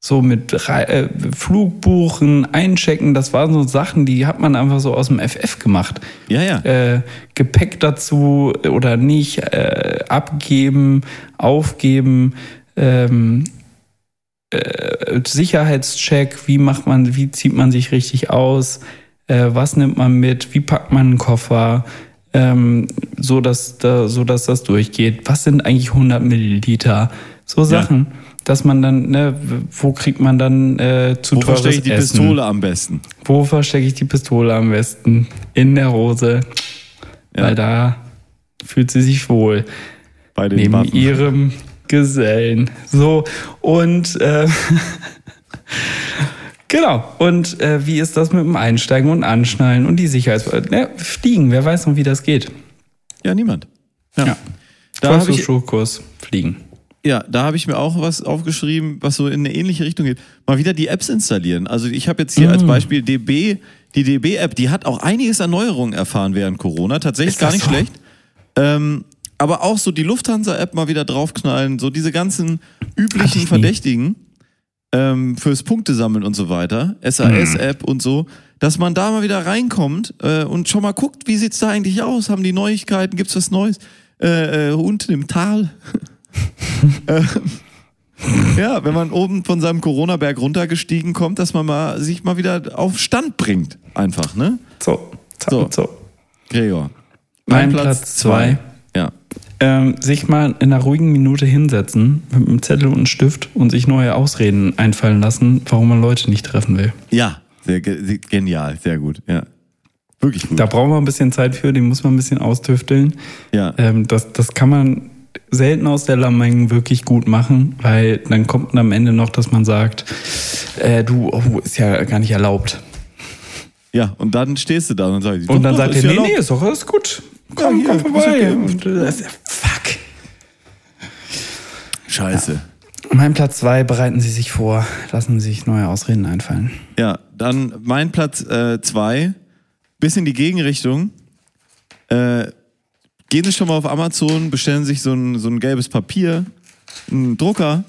Speaker 3: So mit äh, Flugbuchen, Einchecken, das waren so Sachen, die hat man einfach so aus dem FF gemacht.
Speaker 2: Ja, ja.
Speaker 3: Äh, Gepäck dazu oder nicht, äh, abgeben, aufgeben, ähm, äh, Sicherheitscheck, wie macht man, wie zieht man sich richtig aus, äh, was nimmt man mit, wie packt man einen Koffer, ähm, so, dass da, so dass das durchgeht. Was sind eigentlich 100 Milliliter? So Sachen, dass man dann, ne, wo kriegt man dann äh, zu
Speaker 2: Wo
Speaker 3: teures
Speaker 2: verstecke ich die
Speaker 3: Essen?
Speaker 2: Pistole am besten?
Speaker 3: Wo verstecke ich die Pistole am besten? In der Hose,
Speaker 2: Ja.
Speaker 3: weil da fühlt sie sich wohl
Speaker 2: Bei den
Speaker 3: neben
Speaker 2: Waffen.
Speaker 3: ihrem Gesellen. So, und äh, genau. Und äh, wie ist das mit dem Einsteigen und Anschnallen und die Sicherheits... Ne, fliegen, wer weiß noch, wie das geht.
Speaker 2: Ja, niemand. Ja.
Speaker 3: Ja.
Speaker 2: Da habe ich,
Speaker 3: Volkshochschulkurs Fliegen.
Speaker 2: Ja, da habe ich mir auch was aufgeschrieben, was so in eine ähnliche Richtung geht. Mal wieder die Apps installieren. Also ich habe jetzt hier
Speaker 3: Mm.
Speaker 2: als Beispiel DB, die DB-App, die hat auch einiges an Neuerungen erfahren während Corona. Tatsächlich gar nicht
Speaker 3: so?
Speaker 2: schlecht. Ähm, aber auch so die Lufthansa-App mal wieder draufknallen, so diese ganzen üblichen. Verdächtigen ähm, fürs Punktesammeln und so weiter,
Speaker 3: Mhm.
Speaker 2: SAS-App und so, dass man da mal wieder reinkommt äh, und schon mal guckt, wie sieht's da eigentlich aus? Haben die Neuigkeiten? Gibt's was Neues? Äh, äh, unten im Tal. Ähm, ja, wenn man oben von seinem Corona-Berg runtergestiegen kommt, dass man mal sich mal wieder auf Stand bringt. Einfach, ne?
Speaker 3: So,
Speaker 2: So.
Speaker 3: so. so.
Speaker 2: Gregor.
Speaker 3: Mein Platz zwei.
Speaker 2: Ja.
Speaker 3: Ähm, sich mal in einer ruhigen Minute hinsetzen mit einem Zettel und einem Stift und sich neue Ausreden einfallen lassen, warum man Leute nicht treffen will.
Speaker 2: Ja, sehr ge genial, sehr gut, ja. Wirklich gut.
Speaker 3: Da braucht man ein bisschen Zeit für, den muss man ein bisschen austüfteln.
Speaker 2: ja.
Speaker 3: Ähm, das, das kann man selten aus der Lameng wirklich gut machen, weil dann kommt am Ende noch, dass man sagt, äh, du, oh, ist ja gar nicht erlaubt.
Speaker 2: ja, und dann stehst du da und sagst,
Speaker 3: Und dann sagt er,
Speaker 2: ja
Speaker 3: nee, nee,
Speaker 2: erlaubt.
Speaker 3: ist doch alles gut. Komm,
Speaker 2: Ja,
Speaker 3: komm
Speaker 2: hier,
Speaker 3: vorbei.
Speaker 2: ist okay.
Speaker 3: Und, äh, ja- fuck.
Speaker 2: Scheiße.
Speaker 3: Mein Platz zwei, bereiten Sie sich vor, lassen Sie sich neue Ausreden einfallen.
Speaker 2: Ja, dann mein Platz äh, zwei, bisschen die Gegenrichtung. Äh, gehen Sie schon mal auf Amazon, bestellen sich so ein, so ein gelbes Papier, einen Drucker,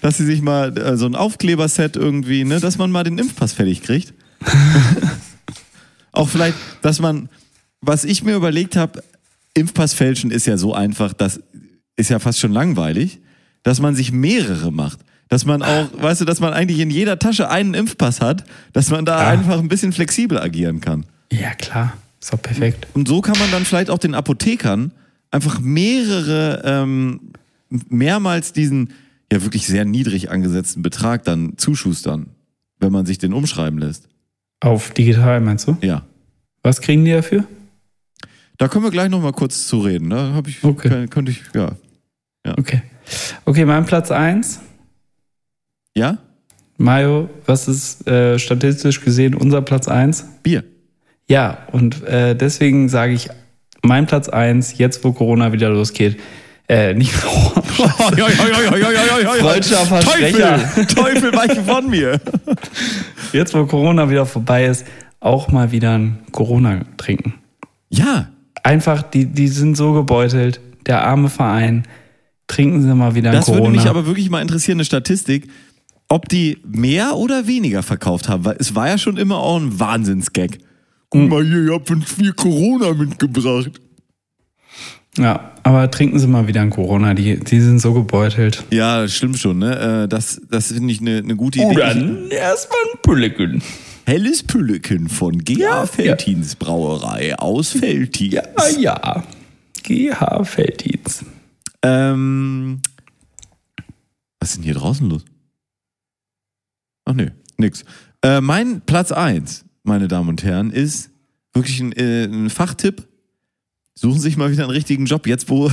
Speaker 2: dass Sie sich mal äh, so ein Aufkleberset irgendwie, ne, dass man mal den Impfpass fertig kriegt. Auch vielleicht, dass man, was ich mir überlegt habe, Impfpass fälschen ist ja so einfach, das ist ja fast schon langweilig, dass man sich mehrere macht. Dass man auch, weißt du, dass man eigentlich in jeder Tasche einen Impfpass hat, dass man da
Speaker 3: Ah.
Speaker 2: einfach ein bisschen flexibel agieren kann.
Speaker 3: Ja, klar. Ist doch perfekt.
Speaker 2: Und so kann man dann vielleicht auch den Apothekern einfach mehrere, ähm, mehrmals diesen ja wirklich sehr niedrig angesetzten Betrag dann zuschustern, wenn man sich den umschreiben lässt.
Speaker 3: Auf digital meinst du?
Speaker 2: Ja.
Speaker 3: Was kriegen die dafür?
Speaker 2: Da können wir gleich noch mal kurz zu reden. Da habe ich,
Speaker 3: Okay.
Speaker 2: könnte ich, ja.
Speaker 3: Okay. Okay, mein Platz eins.
Speaker 2: Ja?
Speaker 3: Mayo, was ist äh, statistisch gesehen unser Platz eins?
Speaker 2: Bier.
Speaker 3: Ja, und äh, deswegen sage ich, mein Platz eins, jetzt wo Corona wieder losgeht, äh, nicht Freudscher Versprecher.
Speaker 2: Teufel, Teufel, weiche von mir.
Speaker 3: jetzt wo Corona wieder vorbei ist, auch mal wieder ein Corona trinken.
Speaker 2: Ja,
Speaker 3: Einfach, die, die sind so gebeutelt, der arme Verein, trinken sie mal wieder ein
Speaker 2: das
Speaker 3: Corona.
Speaker 2: würde mich aber wirklich mal interessieren, eine Statistik, ob die mehr oder weniger verkauft haben, weil es war ja schon immer auch ein Wahnsinnsgag. Guck mal hier, ihr habt uns viel Corona mitgebracht.
Speaker 3: Ja, aber trinken Sie mal wieder ein Corona. Die, die sind so gebeutelt.
Speaker 2: Ja, stimmt schon, ne? Äh, Das, das finde ich eine eine gute Idee.
Speaker 3: Oder erstmal ein Pülleken.
Speaker 2: Helles Pülleken von G.A.
Speaker 3: Ja,
Speaker 2: Veltins Brauerei aus Veltins.
Speaker 3: Ah ja. GH Felddienst.
Speaker 2: Ähm, was ist denn hier draußen los? Ach nee, nix. Äh, mein Platz 1, meine Damen und Herren, ist wirklich ein, äh, ein Fachtipp. Suchen Sie sich mal wieder einen richtigen Job. Jetzt, wo,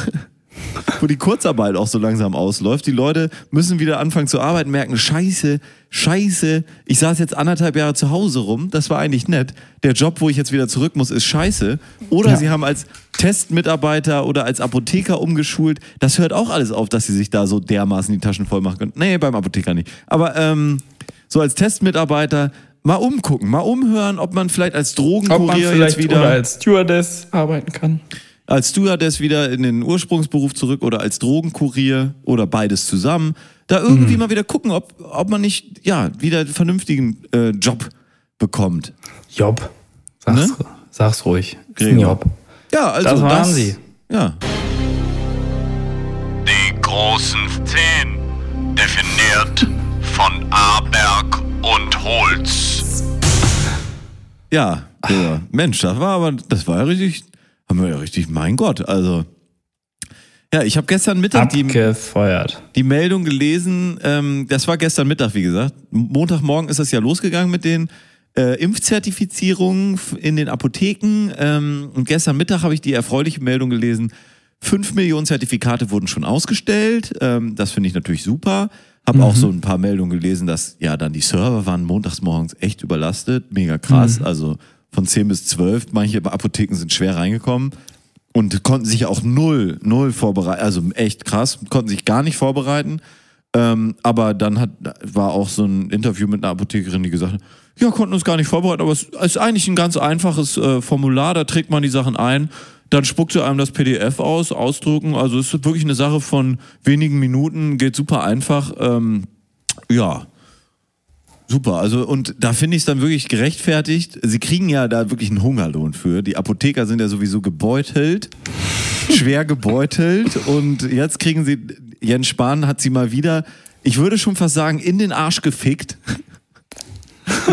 Speaker 2: wo die Kurzarbeit auch so langsam ausläuft. Die Leute müssen wieder anfangen zu arbeiten, merken, scheiße, scheiße. Ich saß jetzt anderthalb Jahre zu Hause rum. Das war eigentlich nett. Der Job, wo ich jetzt wieder zurück muss, ist scheiße. Oder
Speaker 3: Ja.
Speaker 2: Sie haben als Testmitarbeiter oder als Apotheker umgeschult. Das hört auch alles auf, dass Sie sich da so dermaßen die Taschen voll machen können. Nee, beim Apotheker nicht. Aber ähm, so als Testmitarbeiter mal umgucken, mal umhören, ob man vielleicht als Drogenkurier
Speaker 3: vielleicht
Speaker 2: jetzt wieder
Speaker 3: oder als Stewardess arbeiten kann.
Speaker 2: als Stewardess wieder in den Ursprungsberuf zurück oder als Drogenkurier oder beides zusammen. Da irgendwie
Speaker 3: Mhm.
Speaker 2: mal wieder gucken, ob, ob man nicht, ja, wieder einen vernünftigen äh, Job bekommt.
Speaker 3: Job. Sag's,
Speaker 2: Ne?
Speaker 3: sag's ruhig. Ist ein. Job.
Speaker 2: Ja, also
Speaker 3: Das waren sie.
Speaker 2: Ja.
Speaker 5: Die großen Zehn. Definiert von Aberg und Holz.
Speaker 2: Ja, ja. Mensch, das war aber, das war ja richtig, haben wir ja richtig, mein Gott, also. Ja, ich habe gestern Mittag die,
Speaker 3: Abgefeuert.
Speaker 2: die Meldung gelesen, ähm, das war gestern Mittag, wie gesagt. Montagmorgen ist das ja losgegangen mit den äh, Impfzertifizierungen in den Apotheken. Ähm, und gestern Mittag habe ich die erfreuliche Meldung gelesen, fünf Millionen Zertifikate wurden schon ausgestellt. Ähm, das finde ich natürlich super. Habe auch so ein paar Meldungen gelesen, dass ja dann die Server waren montags morgens echt überlastet. Mega krass. Also von 10 bis 12. Manche Apotheken sind schwer reingekommen und konnten sich auch null, null vorbereiten. Also echt krass, konnten sich gar nicht vorbereiten. Ähm, aber dann hat, war auch so ein Interview mit einer Apothekerin, die gesagt hat, ja, konnten uns gar nicht vorbereiten, aber es ist eigentlich ein ganz einfaches äh, Formular, da trägt man die Sachen ein, dann spuckt sie einem das PDF aus, ausdrucken. Also es ist wirklich eine Sache von wenigen Minuten, geht super einfach. Ähm, ja, Super, also und da finde ich es dann wirklich gerechtfertigt. Sie kriegen ja da wirklich einen Hungerlohn für. Die Apotheker sind ja sowieso gebeutelt, schwer gebeutelt und jetzt kriegen sie, Jens Spahn hat sie mal wieder, ich würde schon fast sagen, in den Arsch gefickt.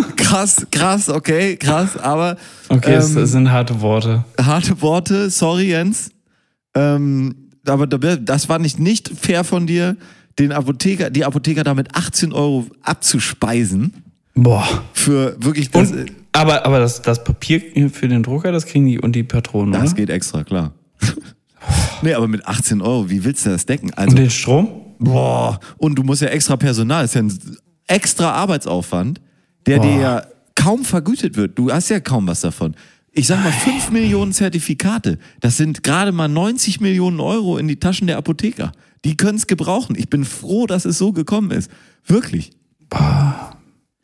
Speaker 2: krass, krass, okay, krass, aber
Speaker 3: Okay,
Speaker 2: ähm,
Speaker 3: es sind harte Worte.
Speaker 2: harte Worte, sorry Jens. Ähm, aber da- das war nicht, nicht fair von dir, den Apotheker, die Apotheker damit 18 Euro abzuspeisen
Speaker 3: Boah.
Speaker 2: für wirklich das,
Speaker 3: Und, aber aber das, das Papier für den Drucker, das kriegen die und die Patronen,
Speaker 2: das
Speaker 3: oder?
Speaker 2: geht extra, klar. nee, aber mit 18 Euro, wie willst du das decken?
Speaker 3: Und
Speaker 2: Also,
Speaker 3: den Strom?
Speaker 2: boah, und du musst ja extra Personal, das ist ja ein extra Arbeitsaufwand, der dir
Speaker 3: Boah.
Speaker 2: ja kaum vergütet wird. Du hast ja kaum was davon. Ich sag mal, 5 Millionen Zertifikate, das sind gerade mal 90 Millionen Euro in die Taschen der Apotheker. Die können es gebrauchen. Ich bin froh, dass es so gekommen ist. Wirklich.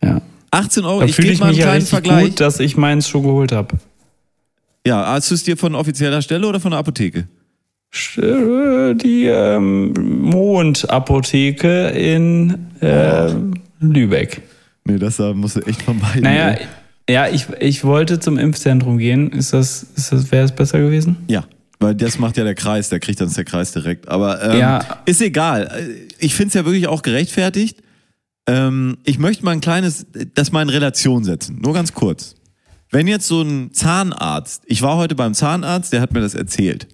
Speaker 3: Ja.
Speaker 2: 18 Euro,
Speaker 3: Da
Speaker 2: ich gebe mal einen
Speaker 3: mich ja
Speaker 2: kleinen
Speaker 3: richtig
Speaker 2: Vergleich.
Speaker 3: gut, dass ich meins schon geholt habe.
Speaker 2: Ja, hast du es dir von offizieller Stelle oder von der Apotheke?
Speaker 3: Die ähm, Mondapotheke in äh, Lübeck.
Speaker 2: Nee, das da musst du echt vermeiden.
Speaker 3: Naja,
Speaker 2: ey.
Speaker 3: ja, ich, ich wollte zum Impfzentrum gehen. Ist das, ist das, wäre es besser gewesen?
Speaker 2: Ja, weil das macht ja der Kreis, der kriegt dann der Kreis direkt. Aber ähm,
Speaker 3: Ja.
Speaker 2: ist egal. Ich finde es ja wirklich auch gerechtfertigt. Ähm, ich möchte mal ein kleines, das mal in Relation setzen. Nur ganz kurz. Wenn jetzt so ein Zahnarzt, ich war heute beim Zahnarzt, der hat mir das erzählt.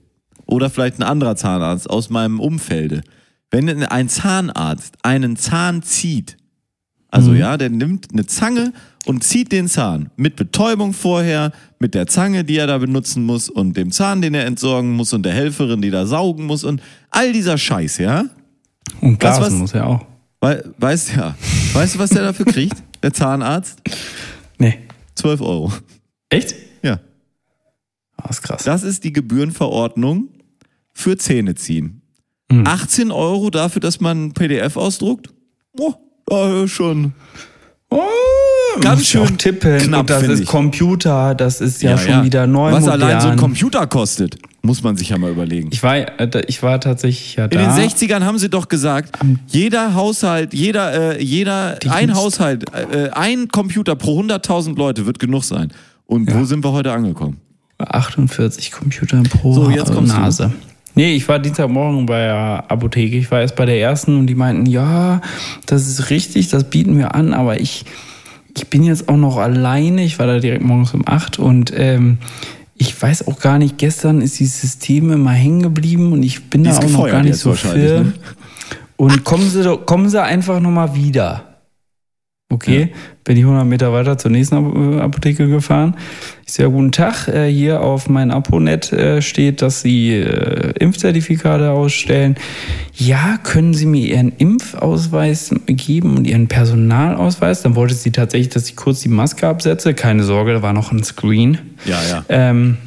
Speaker 2: Oder vielleicht ein anderer Zahnarzt aus meinem Umfelde. Wenn ein Zahnarzt einen Zahn zieht, also ja, der nimmt eine Zange und zieht den Zahn mit Betäubung vorher, mit der Zange, die er da benutzen muss und dem Zahn, den er entsorgen muss und der Helferin, die da saugen muss und all dieser Scheiß, ja?
Speaker 3: Und
Speaker 2: Weißt
Speaker 3: Gasen
Speaker 2: was?
Speaker 3: muss ja auch.
Speaker 2: Wei- Weißt ja, weißt du, was der dafür kriegt? Der Zahnarzt?
Speaker 3: Nee.
Speaker 2: 12 Euro.
Speaker 3: Echt?
Speaker 2: Ja.
Speaker 3: Ah, ist krass.
Speaker 2: Das ist die Gebührenverordnung für Zähne ziehen. 18 Euro dafür, dass man ein PDF ausdruckt? Oh, ist schon.
Speaker 3: Oh,
Speaker 2: Ganz schön
Speaker 3: tippen.
Speaker 2: knapp,
Speaker 3: und das ist
Speaker 2: ich.
Speaker 3: Computer, das ist ja, schon wieder neu
Speaker 2: Was
Speaker 3: modern.
Speaker 2: allein so ein Computer kostet, muss man sich ja mal überlegen.
Speaker 3: ich war, äh, ich war tatsächlich ja
Speaker 2: In
Speaker 3: da.
Speaker 2: den 60ern haben sie doch gesagt, jeder Haushalt, jeder, äh, jeder, ein
Speaker 3: Dienst.
Speaker 2: Haushalt, äh, ein Computer pro 100.000 Leute wird genug sein. Und wo sind wir heute angekommen?
Speaker 3: 48 Computer pro
Speaker 2: So, jetzt kommst du.
Speaker 3: Nee, ich war Dienstagmorgen bei der Apotheke. Ich war erst bei der ersten und die meinten, ja, das ist richtig, das bieten wir an, aber ich, ich bin jetzt auch noch alleine. Ich war da direkt morgens um acht und ähm, ich weiß auch gar nicht, gestern ist dieses System immer hängen geblieben und ich bin
Speaker 2: Die
Speaker 3: da auch noch gar nicht so firm.
Speaker 2: ne?
Speaker 3: Und kommen Sie, kommen Sie einfach nochmal wieder. Okay, bin ich 100 Meter weiter zur nächsten äh, Apotheke gefahren. Ich sage, guten Tag, äh, hier auf mein Aponet äh, steht, dass Sie äh, Impfzertifikate ausstellen. Ja, können Sie mir Ihren Impfausweis geben und Ihren Personalausweis? Dann wollte sie tatsächlich, dass ich kurz die Maske absetze. Keine Sorge, da war noch ein Screen.
Speaker 2: Ja, ja.
Speaker 3: Ähm,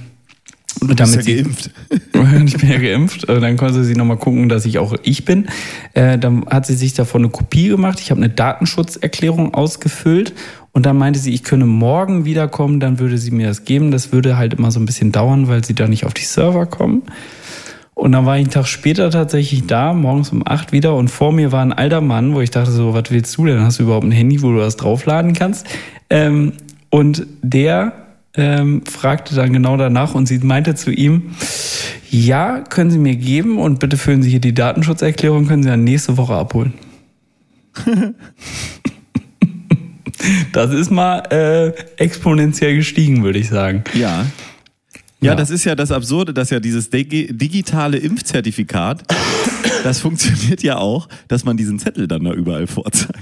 Speaker 2: Und du bist ja
Speaker 3: sie-
Speaker 2: geimpft.
Speaker 3: ich bin ja geimpft. Äh, Dann konnte sie nochmal gucken, dass ich auch ich bin. Äh, Dann hat sie sich davon eine Kopie gemacht. Ich habe eine Datenschutzerklärung ausgefüllt. Und dann meinte sie, ich könne morgen wiederkommen, dann würde sie mir das geben. Das würde halt immer so ein bisschen dauern, weil sie da nicht auf die Server kommen. Und dann war ich einen Tag später tatsächlich da, morgens um acht wieder. Und vor mir war ein alter Mann, wo ich dachte so, was willst du denn? Hast du überhaupt ein Handy, wo du das draufladen kannst? Ähm, und der ähm, fragte dann genau danach und sie meinte zu ihm, ja, können Sie mir geben und bitte füllen Sie hier die Datenschutzerklärung, können Sie dann nächste Woche abholen. das ist mal äh, exponentiell gestiegen, würde ich sagen.
Speaker 2: Ja. Ja,
Speaker 3: Ja.
Speaker 2: das ist ja das Absurde, dass ja dieses digi- digitale Impfzertifikat, das funktioniert ja auch, dass man diesen Zettel dann da überall vorzeigt.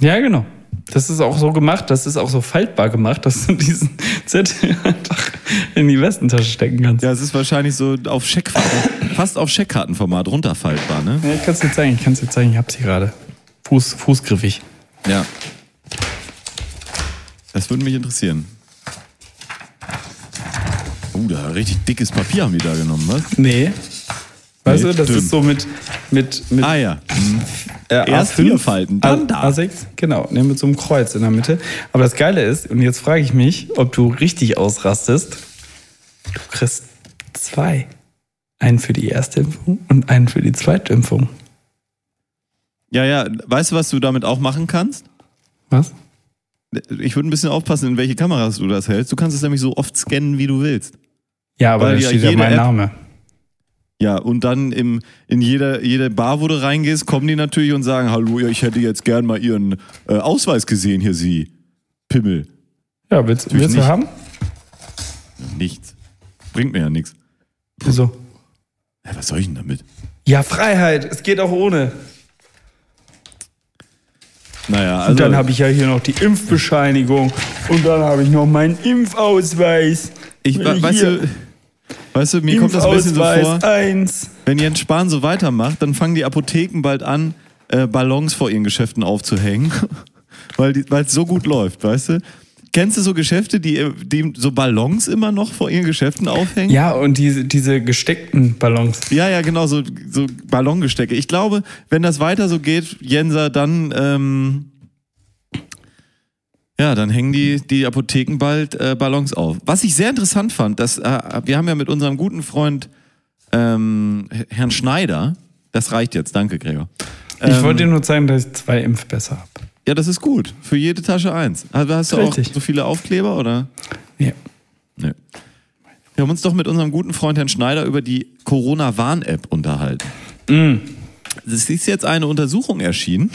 Speaker 3: Ja, genau. Das ist auch so gemacht, das ist auch so faltbar gemacht, dass du diesen Zettel einfach in die Westentasche stecken kannst.
Speaker 2: Ja, es ist wahrscheinlich so auf Scheckkarten, fast auf Scheckkartenformat runterfaltbar, ne?
Speaker 3: Ja, ich kann es dir zeigen, ich kann es dir zeigen, ich hab's hier gerade. Fuß, fußgriffig.
Speaker 2: Ja. Das würde mich interessieren. Oh, da richtig dickes Papier haben die da genommen, was?
Speaker 3: Nee. Weißt
Speaker 2: Nee,
Speaker 3: du, das
Speaker 2: dünn.
Speaker 3: ist so mit, mit, mit
Speaker 2: Ah ja. Hm.
Speaker 3: äh,
Speaker 2: Erst
Speaker 3: A5,
Speaker 2: vier Falten, dann
Speaker 3: A,
Speaker 2: da.
Speaker 3: A6, genau, ne, mit so einem Kreuz in der Mitte. Aber das Geile ist, und jetzt frage ich mich, ob du richtig ausrastest, du kriegst zwei. Einen für die erste Impfung und einen für die zweite Impfung.
Speaker 2: Ja, ja. Weißt du, was du damit auch machen kannst?
Speaker 3: Was?
Speaker 2: Ich würde ein bisschen aufpassen, in welche Kameras du das hältst. Du kannst es nämlich so oft scannen, wie du willst.
Speaker 3: Ja, aber
Speaker 2: Weil
Speaker 3: da
Speaker 2: ja
Speaker 3: steht ja mein
Speaker 2: App-
Speaker 3: Name.
Speaker 2: Ja, und dann im, in jeder, jede Bar, wo du reingehst, kommen die natürlich und sagen, hallo, ja, ich hätte jetzt gern mal ihren äh, Ausweis gesehen, hier Sie. Pimmel.
Speaker 3: Ja, willst,
Speaker 2: Natürlich
Speaker 3: willst du haben?
Speaker 2: Nichts. Bringt mir ja nichts.
Speaker 3: Wieso?
Speaker 2: Ja, was soll ich denn damit?
Speaker 3: Ja, Freiheit, es geht auch ohne.
Speaker 2: Naja, also.
Speaker 3: Und dann habe ich ja hier noch die Impfbescheinigung und dann habe ich noch meinen Impfausweis.
Speaker 2: ich, we- weißt
Speaker 3: Hier,
Speaker 2: du, weißt du, mir kommt das ein bisschen so vor,
Speaker 3: 1.
Speaker 2: wenn Jens Spahn so weitermacht, dann fangen die Apotheken bald an, äh, Ballons vor ihren Geschäften aufzuhängen, weil es so gut läuft, weißt du? Kennst du so Geschäfte, die, die so Ballons immer noch vor ihren Geschäften aufhängen?
Speaker 3: Ja, und diese, diese gesteckten Ballons.
Speaker 2: Ja, ja, genau, so, so Ballongestecke. Ich glaube, wenn das weiter so geht, Jenser, dann, ähm, ja, dann hängen die, die Apotheken bald äh, Ballons auf. Was ich sehr interessant fand, dass, äh, wir haben ja mit unserem guten Freund ähm, Herrn Schneider, das reicht jetzt, danke Gregor.
Speaker 3: Ich
Speaker 2: Ähm,
Speaker 3: wollte dir nur zeigen, dass ich zwei Impfpässe habe.
Speaker 2: Ja, das ist gut. Für jede Tasche eins. Also hast du
Speaker 3: Richtig.
Speaker 2: auch so viele Aufkleber oder?
Speaker 3: Ja.
Speaker 2: Nö. Wir haben uns doch mit unserem guten Freund Herrn Schneider über die Corona-Warn-App unterhalten. Es ist jetzt eine Untersuchung erschienen.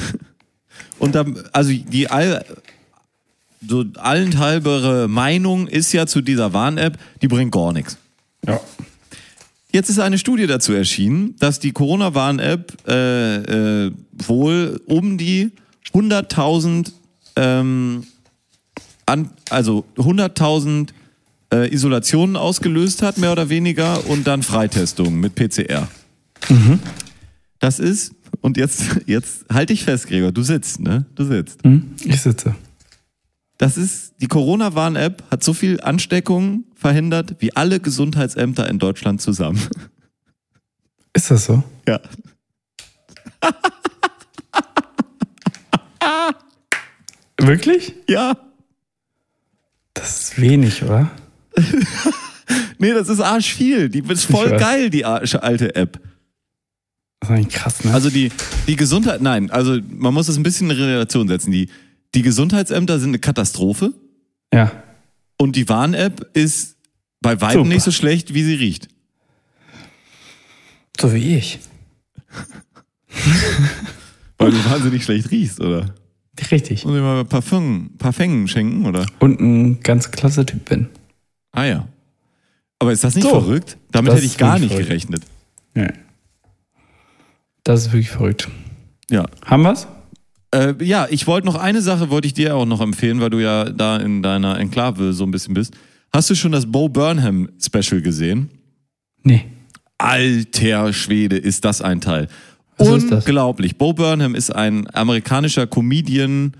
Speaker 2: Und da, also die all, so allenthalbere Meinung ist ja zu dieser Warn-App, die bringt gar nichts.
Speaker 3: ja.
Speaker 2: Jetzt ist eine Studie dazu erschienen, dass die Corona-Warn-App äh, äh, wohl um die 100.000, ähm, an, also 100.000 äh, Isolationen ausgelöst hat, mehr oder weniger, und dann Freitestungen mit PCR. Das ist, und jetzt, jetzt halte ich fest, Gregor, du sitzt, ne? Du sitzt.
Speaker 3: Hm? Ich sitze.
Speaker 2: Das ist, die Corona-Warn-App hat so viel Ansteckungen verhindert wie alle Gesundheitsämter in Deutschland zusammen.
Speaker 3: Ist das so?
Speaker 2: Ja.
Speaker 3: Wirklich?
Speaker 2: Ja.
Speaker 3: Das ist wenig, oder?
Speaker 2: Nee, das ist arsch viel. Die ist voll geil, die alte App.
Speaker 3: Das ist eigentlich krass, ne?
Speaker 2: Also die, die Gesundheit, nein, also man muss das ein bisschen in Relation setzen. Die, die Gesundheitsämter sind eine Katastrophe
Speaker 3: ja.
Speaker 2: und die Warn-App ist bei weitem
Speaker 3: Super.
Speaker 2: nicht so schlecht, wie sie riecht.
Speaker 3: So wie ich.
Speaker 2: Weil du wahnsinnig schlecht riechst, oder?
Speaker 3: Richtig.
Speaker 2: Muss ich mal Parfum, Parfum schenken, oder?
Speaker 3: Und ein ganz klasse Typ bin.
Speaker 2: Ah ja. Aber ist das nicht
Speaker 3: So.
Speaker 2: verrückt? Damit hätte ich gar nicht
Speaker 3: verrückt.
Speaker 2: gerechnet.
Speaker 3: Ja. Das ist wirklich verrückt.
Speaker 2: Ja.
Speaker 3: Haben wir's?
Speaker 2: Äh, ja, ich wollte noch eine Sache, wollte ich dir auch noch empfehlen, weil du ja da in deiner Enklave so ein bisschen bist. Hast du schon das Bo Burnham Special gesehen?
Speaker 3: Nee.
Speaker 2: Alter Schwede, ist das ein Teil.
Speaker 3: Was ist das?
Speaker 2: Unglaublich. Bo Burnham ist ein amerikanischer Comedian,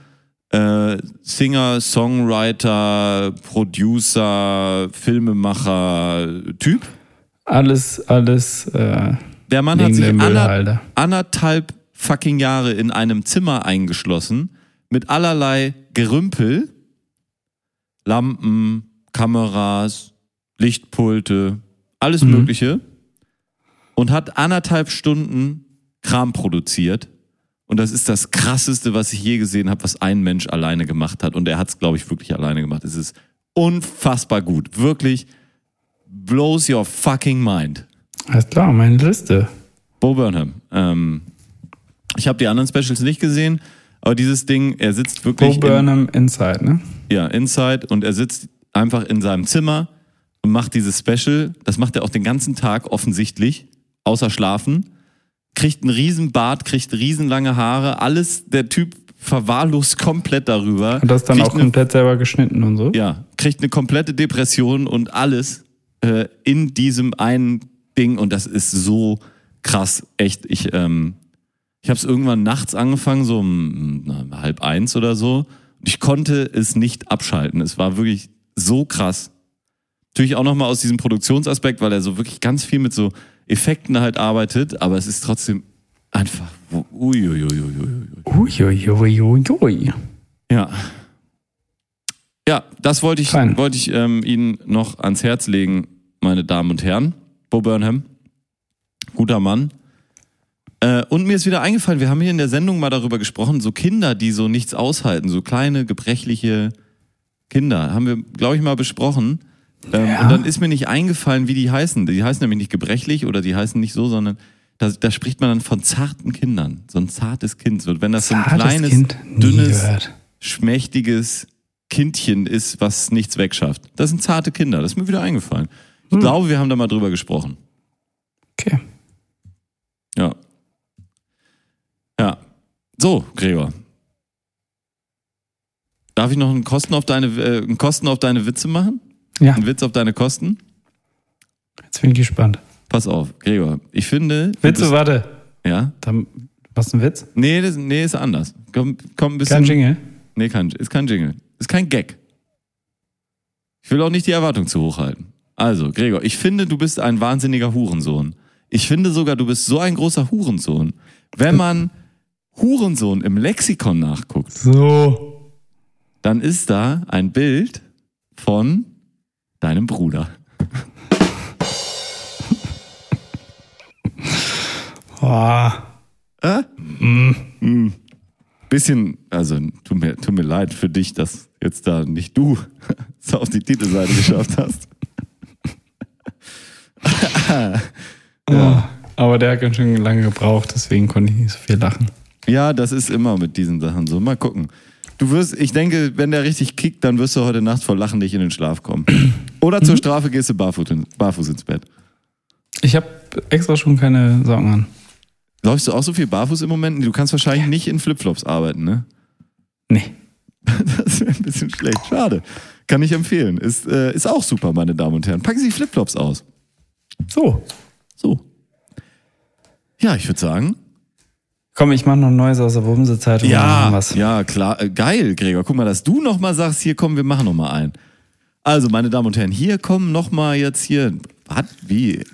Speaker 2: äh, Singer, Songwriter, Producer, Filmemacher, Typ.
Speaker 3: Alles, alles, äh,
Speaker 2: Der Mann hat sich
Speaker 3: der
Speaker 2: ander,
Speaker 3: Müllhalde.
Speaker 2: anderthalb fucking Jahre in einem Zimmer eingeschlossen mit allerlei Gerümpel, Lampen, Kameras, Lichtpulte, alles
Speaker 3: Mhm.
Speaker 2: Mögliche und hat anderthalb Stunden Kram produziert. Und das ist das krasseste, was ich je gesehen habe, was ein Mensch alleine gemacht hat. Und er hat es, glaube ich, wirklich alleine gemacht. Es ist unfassbar gut. Wirklich blows your fucking mind.
Speaker 3: alles klar, meine Liste.
Speaker 2: Bo Burnham. Ähm, ich habe die anderen Specials nicht gesehen, aber dieses Ding, er sitzt
Speaker 3: Bo
Speaker 2: wirklich in,
Speaker 3: Burnham Inside, ne?
Speaker 2: ja, inside und er sitzt einfach in seinem Zimmer und macht dieses Special. Das macht er auch den ganzen Tag offensichtlich, außer schlafen. Kriegt einen riesen Bart, kriegt riesenlange Haare, alles, der Typ verwahrlost komplett darüber.
Speaker 3: Und das dann auch
Speaker 2: eine
Speaker 3: komplett selber geschnitten und so.
Speaker 2: ja, kriegt eine komplette Depression und alles äh, in diesem einen Ding und das ist so krass, echt. Ich, ähm, ich habe es irgendwann nachts angefangen, so um na, halb eins oder so. Ich konnte es nicht abschalten. Es war wirklich so krass. Natürlich auch nochmal aus diesem Produktionsaspekt, weil er so wirklich ganz viel mit so Effekten halt arbeitet, aber es ist trotzdem einfach. Uiuiuiui.
Speaker 3: Uiuiuiui.
Speaker 2: Ja. Ja, das wollte ich,
Speaker 3: Fein.
Speaker 2: wollte ich ähm, Ihnen noch ans Herz legen, meine Damen und Herren. Bo Burnham, guter Mann. Äh, und mir ist wieder eingefallen, wir haben hier in der Sendung mal darüber gesprochen, so Kinder, die so nichts aushalten, so kleine, gebrechliche Kinder, haben wir, glaube ich, mal besprochen. Ähm,
Speaker 3: Ja.
Speaker 2: Und dann ist mir nicht eingefallen, wie die heißen. Die heißen nämlich nicht gebrechlich oder die heißen nicht so, sondern da, da spricht man dann von zarten Kindern. So ein zartes Kind. So, wenn das so ein
Speaker 3: Zartes
Speaker 2: kleines,
Speaker 3: Kind,
Speaker 2: dünnes,
Speaker 3: gehört.
Speaker 2: schmächtiges Kindchen ist, was nichts wegschafft. Das sind zarte Kinder. Das ist mir wieder eingefallen. Ich
Speaker 3: Hm.
Speaker 2: glaube, wir haben da mal drüber gesprochen.
Speaker 3: Okay.
Speaker 2: Ja. Ja. So, Gregor. Darf ich noch einen Kosten auf deine, äh, einen Kosten auf deine Witze machen?
Speaker 3: Ja,
Speaker 2: Einen Witz auf deine Kosten?
Speaker 3: jetzt bin ich gespannt.
Speaker 2: Pass auf, Gregor. Ich finde.
Speaker 3: Witze, warte.
Speaker 2: Ja?
Speaker 3: Dann, was ein Witz?
Speaker 2: Nee, das, nee, ist anders. Komm, komm ein bisschen.
Speaker 3: Kein Jingle?
Speaker 2: Nee, kein, ist kein Jingle. Ist kein Gag. Ich will auch nicht die Erwartung zu hoch halten. Also, Gregor, ich finde, du bist ein wahnsinniger Hurensohn. Ich finde sogar, du bist so ein großer Hurensohn. Wenn man Hurensohn im Lexikon nachguckt,
Speaker 3: So.
Speaker 2: dann ist da ein Bild von deinem Bruder.
Speaker 3: Oh,
Speaker 2: Äh? Mm. Bisschen, also tut mir, tut mir leid für dich, dass jetzt da nicht du es auf die Titelseite geschafft hast.
Speaker 3: oh. Aber der hat ganz schön lange gebraucht, deswegen konnte ich nicht so viel lachen.
Speaker 2: Ja, das ist immer mit diesen Sachen so. Mal gucken. Du wirst, ich denke, wenn der richtig kickt, dann wirst du heute Nacht vor Lachen nicht in den Schlaf kommen. Oder zur Strafe gehst du barfuß, in, barfuß ins Bett.
Speaker 3: Ich habe extra schon keine Sorgen an.
Speaker 2: Läufst du auch so viel barfuß im Moment? Du kannst wahrscheinlich nicht in Flipflops arbeiten, ne?
Speaker 3: Nee.
Speaker 2: Das wäre ein bisschen schlecht. Schade. Kann ich empfehlen. Ist, äh, ist auch super, meine Damen und Herren. Packen Sie Flipflops aus.
Speaker 3: So.
Speaker 2: So. Ja, ich würde sagen.
Speaker 3: Komm, ich mache noch ein Neues aus der machen
Speaker 2: Ja, ja, klar. Äh, geil, Gregor. Guck mal, dass du nochmal sagst, hier komm, wir machen nochmal ein. Also, meine Damen und Herren, hier kommen nochmal jetzt hier. Was? Wie?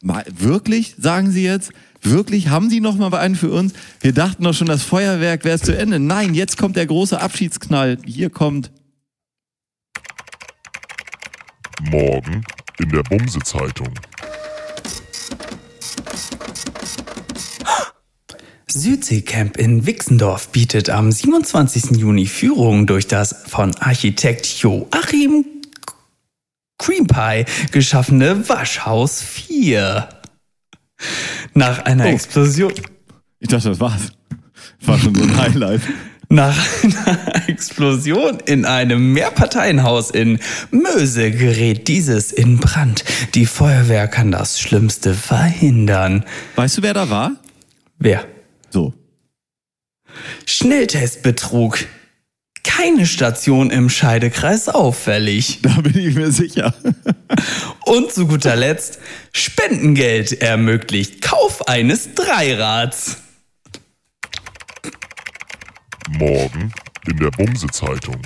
Speaker 2: Mal, wirklich, sagen Sie jetzt? Wirklich, haben Sie nochmal einen für uns? Wir dachten doch schon, das Feuerwerk wäre zu Ende. Nein, jetzt kommt der große Abschiedsknall. Hier kommt.
Speaker 1: Morgen in der Bumse-Zeitung.
Speaker 3: Südseecamp in Wixendorf bietet am 27. Juni Führung durch das von Architekt Joachim Cream Pie geschaffene Waschhaus 4. Nach einer
Speaker 2: Oh.
Speaker 3: Explosion.
Speaker 2: Ich dachte, das war's. War schon so ein Highlight.
Speaker 3: Nach einer Explosion in einem Mehrparteienhaus in Möse gerät dieses in Brand. Die Feuerwehr kann das Schlimmste verhindern.
Speaker 2: Weißt du, wer da war?
Speaker 3: Wer?
Speaker 2: So.
Speaker 3: Schnelltestbetrug. Keine Station im Scheidekreis auffällig.
Speaker 2: Da bin ich mir sicher.
Speaker 3: Und zu guter Letzt, Spendengeld ermöglicht Kauf eines Dreirads.
Speaker 1: Morgen in der Bumse-Zeitung.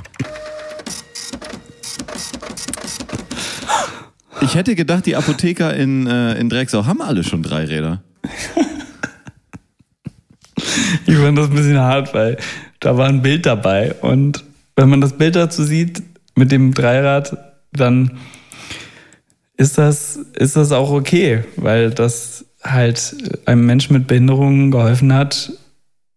Speaker 2: Ich hätte gedacht, die Apotheker in, äh, in Drecksau haben alle schon drei Räder.
Speaker 3: Ich fand das ein bisschen hart, weil da war ein Bild dabei. Und wenn man das Bild dazu sieht mit dem Dreirad, dann ist das, ist das auch okay, weil das halt einem Menschen mit Behinderungen geholfen hat,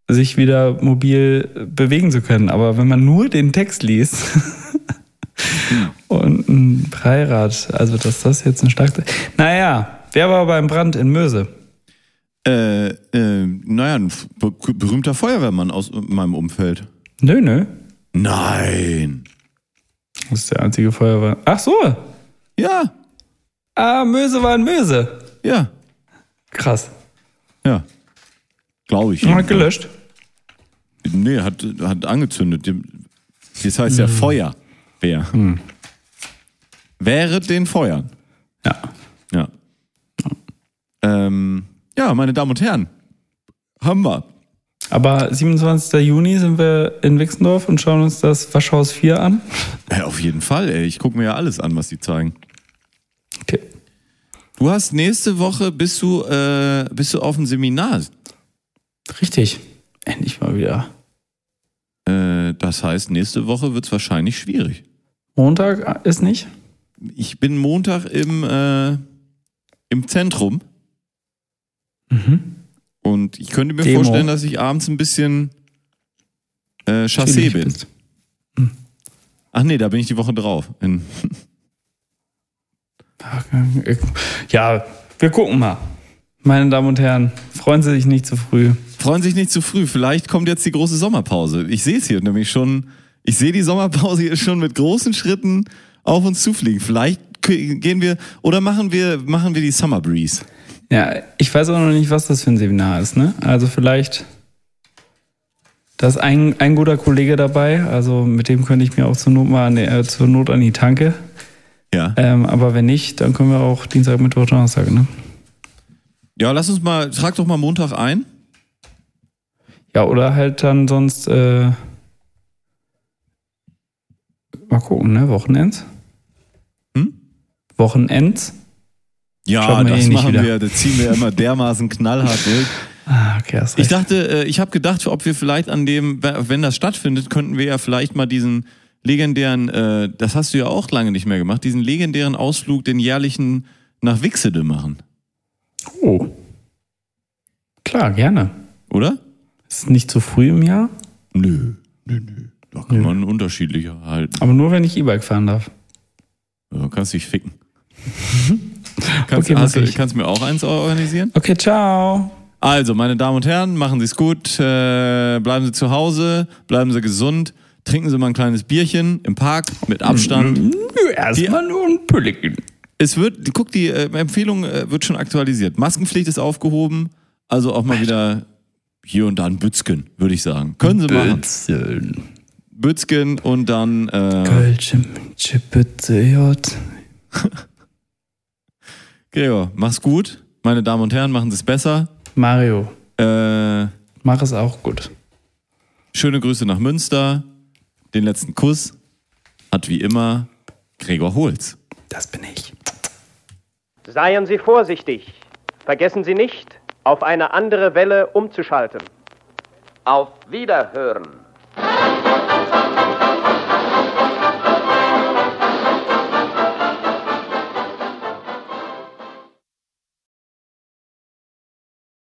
Speaker 3: sich wieder mobil bewegen zu können. Aber wenn man nur den Text liest und ein Dreirad, also dass das jetzt ein stark. Naja, wer war beim Brand in Möse?
Speaker 2: Äh, äh, naja, ein berühmter Feuerwehrmann aus meinem Umfeld.
Speaker 3: Nö, nö.
Speaker 2: Nein.
Speaker 3: Das ist der einzige Feuerwehr. Ach so.
Speaker 2: Ja,
Speaker 3: Ah, Möse war in Möse.
Speaker 2: ja,
Speaker 3: Krass.
Speaker 2: ja. Glaube ich.
Speaker 3: Hat gelöscht.
Speaker 2: Nee, hat, hat angezündet. Das heißt ja Feuerwehr. Wäre den Feuern.
Speaker 3: Ja.
Speaker 2: Ja. Ähm, ja, meine Damen und Herren. Haben wir.
Speaker 3: Aber 27. Juni sind wir in Wixendorf und schauen uns das Waschhaus 4 an.
Speaker 2: Ja, auf jeden Fall, ey. Ich gucke mir ja alles an, was die zeigen.
Speaker 3: Okay.
Speaker 2: Du hast nächste Woche bist du, äh, bist du auf dem Seminar.
Speaker 3: Richtig. Endlich mal wieder.
Speaker 2: Äh, das heißt, nächste Woche wird es wahrscheinlich schwierig.
Speaker 3: Montag ist nicht?
Speaker 2: Ich bin Montag im, äh, im Zentrum. Und ich könnte mir
Speaker 3: Demo.
Speaker 2: vorstellen, dass ich abends ein bisschen äh, Chassé bin.
Speaker 3: bist.
Speaker 2: Ach nee, da bin ich die Woche drauf. In,
Speaker 3: Ja, wir gucken mal. Meine Damen und Herren, freuen Sie sich nicht zu früh.
Speaker 2: freuen sich nicht zu früh. Vielleicht kommt jetzt die große Sommerpause. Ich sehe es hier nämlich schon. Ich sehe die Sommerpause hier schon mit großen Schritten auf uns zufliegen. Vielleicht gehen wir oder machen wir machen wir die Summer Breeze.
Speaker 3: Ja, ich weiß auch noch nicht, was das für ein Seminar ist, ne? Also vielleicht. Da ist ein, ein guter Kollege dabei, also mit dem könnte ich mir auch zur Not mal an, die- äh, zur Not an die Tanke.
Speaker 2: Ja.
Speaker 3: Ähm, aber wenn nicht, dann können wir auch Dienstag, Mittwoch, Donnerstag, ne?
Speaker 2: Ja, lass uns mal trag doch mal Montag ein.
Speaker 3: Ja, oder halt dann sonst äh, mal gucken, ne? Wochenends?
Speaker 2: Hm?
Speaker 3: Wochenends?
Speaker 2: Ja, das
Speaker 3: eh
Speaker 2: machen wir. Das ziehen wir immer dermaßen knallhart durch.
Speaker 3: Ah, okay, hast
Speaker 2: Ich dachte, äh, ich habe gedacht, ob wir vielleicht an dem, wenn das stattfindet, könnten wir ja vielleicht mal diesen legendären, äh, das hast du ja auch lange nicht mehr gemacht, diesen legendären Ausflug, den jährlichen nach Wixede machen,
Speaker 3: Oh. Klar, gerne.
Speaker 2: oder?
Speaker 3: Ist nicht zu früh im Jahr,
Speaker 2: Nö, nö, nö. Da kann man unterschiedlicher halten.
Speaker 3: aber nur wenn ich E-Bike fahren darf.
Speaker 2: Du kannst dich ficken. kannst,
Speaker 3: Okay,
Speaker 2: hast,
Speaker 3: ich.
Speaker 2: kannst du mir auch eins organisieren?
Speaker 3: Okay, ciao.
Speaker 2: Also, meine Damen und Herren, machen Sie es gut. Äh, bleiben Sie zu Hause, bleiben Sie gesund. Trinken Sie mal ein kleines Bierchen im Park mit Abstand.
Speaker 3: Erstmal nur ein Pülliken.
Speaker 2: Es wird, guck, die äh, Empfehlung äh, wird schon aktualisiert. Maskenpflicht ist aufgehoben. Also auch mal wieder hier und da ein Bützken, würde ich sagen. Können Sie machen.
Speaker 3: Bützeln.
Speaker 2: Bützken und dann. Äh, Gregor, mach's gut. Meine Damen und Herren, machen Sie es besser.
Speaker 3: Mario,
Speaker 2: Äh,
Speaker 3: mach es auch gut.
Speaker 2: schöne Grüße nach Münster. Den letzten Kuss hat wie immer Gregor Holz.
Speaker 3: Das bin ich.
Speaker 7: Seien Sie vorsichtig. Vergessen Sie nicht, auf eine andere Welle umzuschalten.
Speaker 8: Auf Wiederhören.